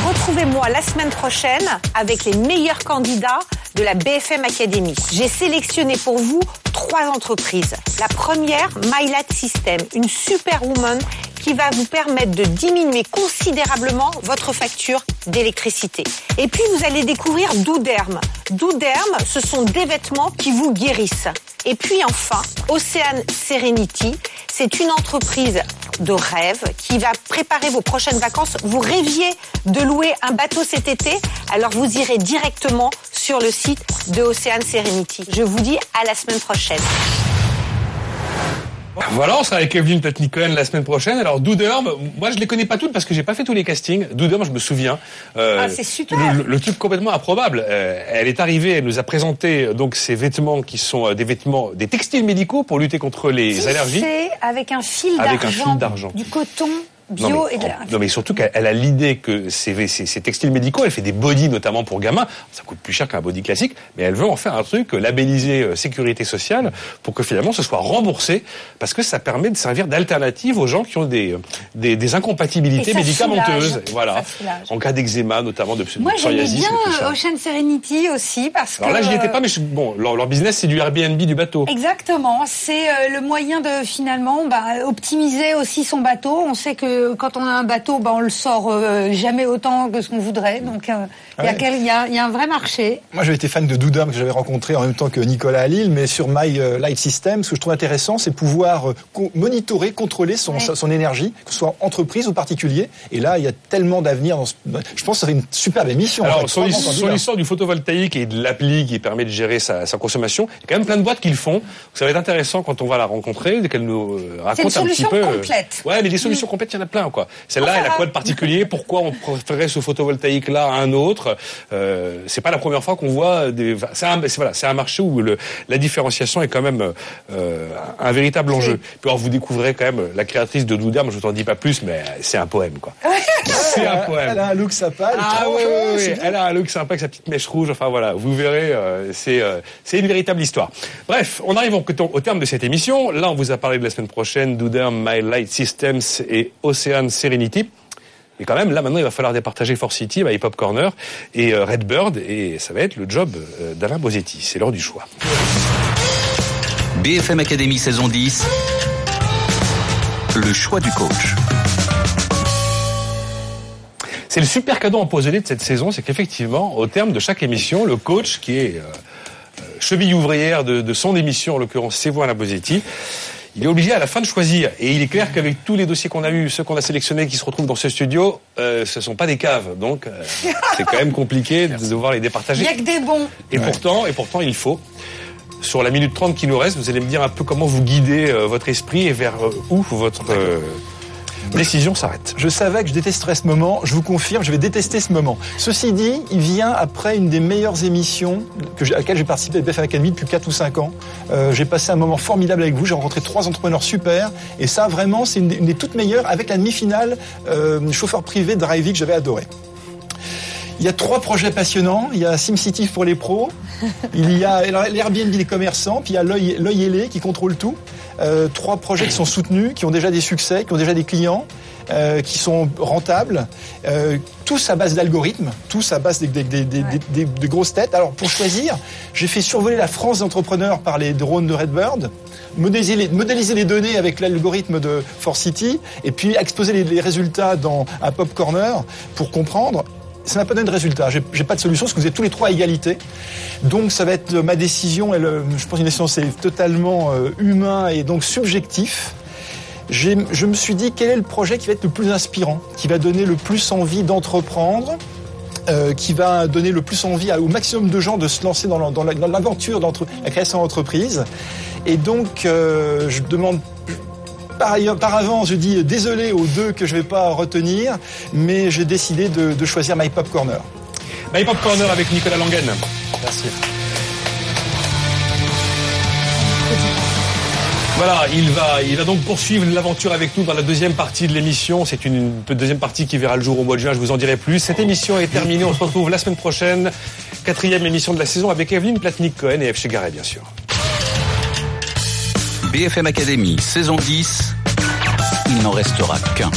Retrouvez-moi la semaine prochaine avec les meilleurs candidats de la BFM Academy. J'ai sélectionné pour vous trois entreprises. La première, MyLat System, une superwoman qui va vous permettre de diminuer considérablement votre facture d'électricité. Et puis vous allez découvrir Douderm. Douderm, ce sont des vêtements qui vous guérissent. Et puis enfin, Ocean Serenity, c'est une entreprise de rêve qui va préparer vos prochaines vacances. Vous rêviez de louer un bateau cet été, alors vous irez directement sur le site de Ocean Serenity. Je vous dis à la semaine prochaine. Voilà, on sera avec Evelyne Platnik-Cohen la semaine prochaine. Alors Douderm, moi je les connais pas toutes parce que j'ai pas fait tous les castings. Douderm, je me souviens. euh, Ah, c'est super. Le, le- truc complètement improbable. Euh, elle est arrivée, elle nous a présenté euh, donc ces vêtements qui sont des vêtements, des textiles médicaux pour lutter contre les allergies. C'est avec un fil Avec un d'argent. fil d'argent. Du coton bio non, mais, et de la... non, mais surtout qu'elle elle a l'idée que ces, ces, ces textiles médicaux, elle fait des bodys notamment pour gamins. Ça coûte plus cher qu'un body classique, mais elle veut en faire un truc labellisé euh, sécurité sociale pour que finalement ce soit remboursé parce que ça permet de servir d'alternative aux gens qui ont des, des, des incompatibilités médicamenteuses. soulage. Voilà. En cas d'eczéma, notamment de Moi, j'aimais psoriasis bien euh, Ocean Serenity aussi parce Alors que. là, j'y étais euh, pas, mais je- bon, leur, leur business, c'est du Airbnb du bateau. Exactement, c'est euh, le moyen de finalement bah, optimiser aussi son bateau. On sait que quand on a un bateau, bah, on le sort euh, jamais autant que ce qu'on voudrait. Donc euh, il y a Ouais. quel- il y, a, il y a un vrai marché. Moi, j'avais été fan de Doudam que j'avais rencontré en même temps que Nicolas à Lille, mais sur My euh, Light System, ce que je trouve intéressant, c'est pouvoir euh, co- monitorer, contrôler son, Ouais. sa- son énergie, que ce soit entreprise ou particulier. Et là, il y a tellement d'avenir. Ce... Je pense que ça serait une superbe émission. en Alors, fait. sur sur l'histoire du photovoltaïque et de l'appli qui permet de gérer sa, sa consommation, il y a quand même plein de boîtes qui le font. Ça va être intéressant quand on va la rencontrer, qu'elle nous euh, raconte une un petit solution peu. euh, complète. Ouais, mais des solutions complètes, il y en a plein, quoi. Celle-là, elle a quoi de particulier? Pourquoi on préférait ce photovoltaïque-là à un autre? Euh, C'est pas la première fois qu'on voit des. enfin, C'est un, c'est- voilà, c'est un marché où le, la différenciation est quand même euh, un véritable enjeu. Puis alors, vous découvrez quand même la créatrice de Doudam. Je vous en dis pas plus, mais c'est un poème, quoi. C'est un poème. Elle a un look sympa. elle Ah ouais, oui. bien. Elle a un look sympa avec sa petite mèche rouge. Enfin voilà, vous verrez, euh, c'est euh, c'est une véritable histoire. Bref, on arrive au, au terme de cette émission. Là, on vous a parlé de la semaine prochaine, Doudin, My Light Systems et Ocean Serenity. Et quand même, là maintenant, il va falloir départager Force City, My Pop Corner et euh, Redbird, et ça va être le job euh, d'Alain Bosetti. C'est l'heure du choix. BFM Academy saison 10. Le choix du coach. C'est le super cadeau empoisonné de cette saison, c'est qu'effectivement, au terme de chaque émission, le coach, qui est euh, euh, cheville ouvrière de, de son émission, en l'occurrence C'est vous Alain Bosetti, il est obligé à la fin de choisir. Et il est clair qu'avec tous les dossiers qu'on a eus, ceux qu'on a sélectionnés qui se retrouvent dans ce studio, euh, ce sont pas des caves. Donc, euh, *laughs* c'est quand même compliqué de devoir les Il départager. n'y a que des bons. Et pourtant, et pourtant, il faut. Sur la minute 30 qui nous reste, vous allez me dire un peu comment vous guidez euh, votre esprit et vers euh, où votre euh, décision s'arrête. Je savais que je détesterais ce moment. Je vous confirme, je vais détester ce moment. Ceci dit, il vient après une des meilleures émissions à laquelle j'ai participé à BFM Academy depuis 4 ou 5 ans. Euh, j'ai passé un moment formidable avec vous. J'ai rencontré trois entrepreneurs super. Et ça, vraiment, c'est une, des- toutes meilleures avec la demi-finale euh, chauffeur privé Drivey que j'avais adoré. Il y a trois projets passionnants. Il y a SimCity pour les pros. Il y a l'Airbnb des commerçants. Puis il y a l'œil ailé qui contrôle tout. Euh, trois projets qui sont soutenus, qui ont déjà des succès, qui ont déjà des clients, euh, qui sont rentables. Euh, tous à base d'algorithmes, tous à base des, des- des- des grosses têtes. Alors pour choisir, j'ai fait survoler la France d'entrepreneurs par les drones de Redbird modéliser les, modéliser les données avec l'algorithme de Force City et puis exposer les, les résultats dans un pop corner pour comprendre. Ça n'a pas donné de résultat. J'ai j'ai pas de solution parce que vous êtes tous les trois à égalité. Donc ça va être euh, ma décision. Je pense une décision c'est totalement euh, humain et donc subjectif. Je me suis dit quel est le projet qui va être le plus inspirant, qui va donner le plus envie d'entreprendre, euh, qui va donner le plus envie au maximum de gens de se lancer dans la- dans la- dans l'aventure d'entre la création d'entreprise. Et donc, je demande par, ailleurs, par avance, je dis désolé aux deux que je vais pas retenir, mais j'ai décidé de, de choisir My Pop Corner. My Pop Corner avec Nicolas Langen. Merci. Voilà, il va, il va donc poursuivre l'aventure avec nous dans la deuxième partie de l'émission. C'est une, une deuxième partie qui verra le jour au mois de juin, je vous en dirai plus. Cette émission est terminée, on se retrouve la semaine prochaine. Quatrième émission de la saison avec Evelyne Platnik-Cohen et F. Chegaray, bien sûr. BFM Academy saison 10. Il n'en restera qu'un.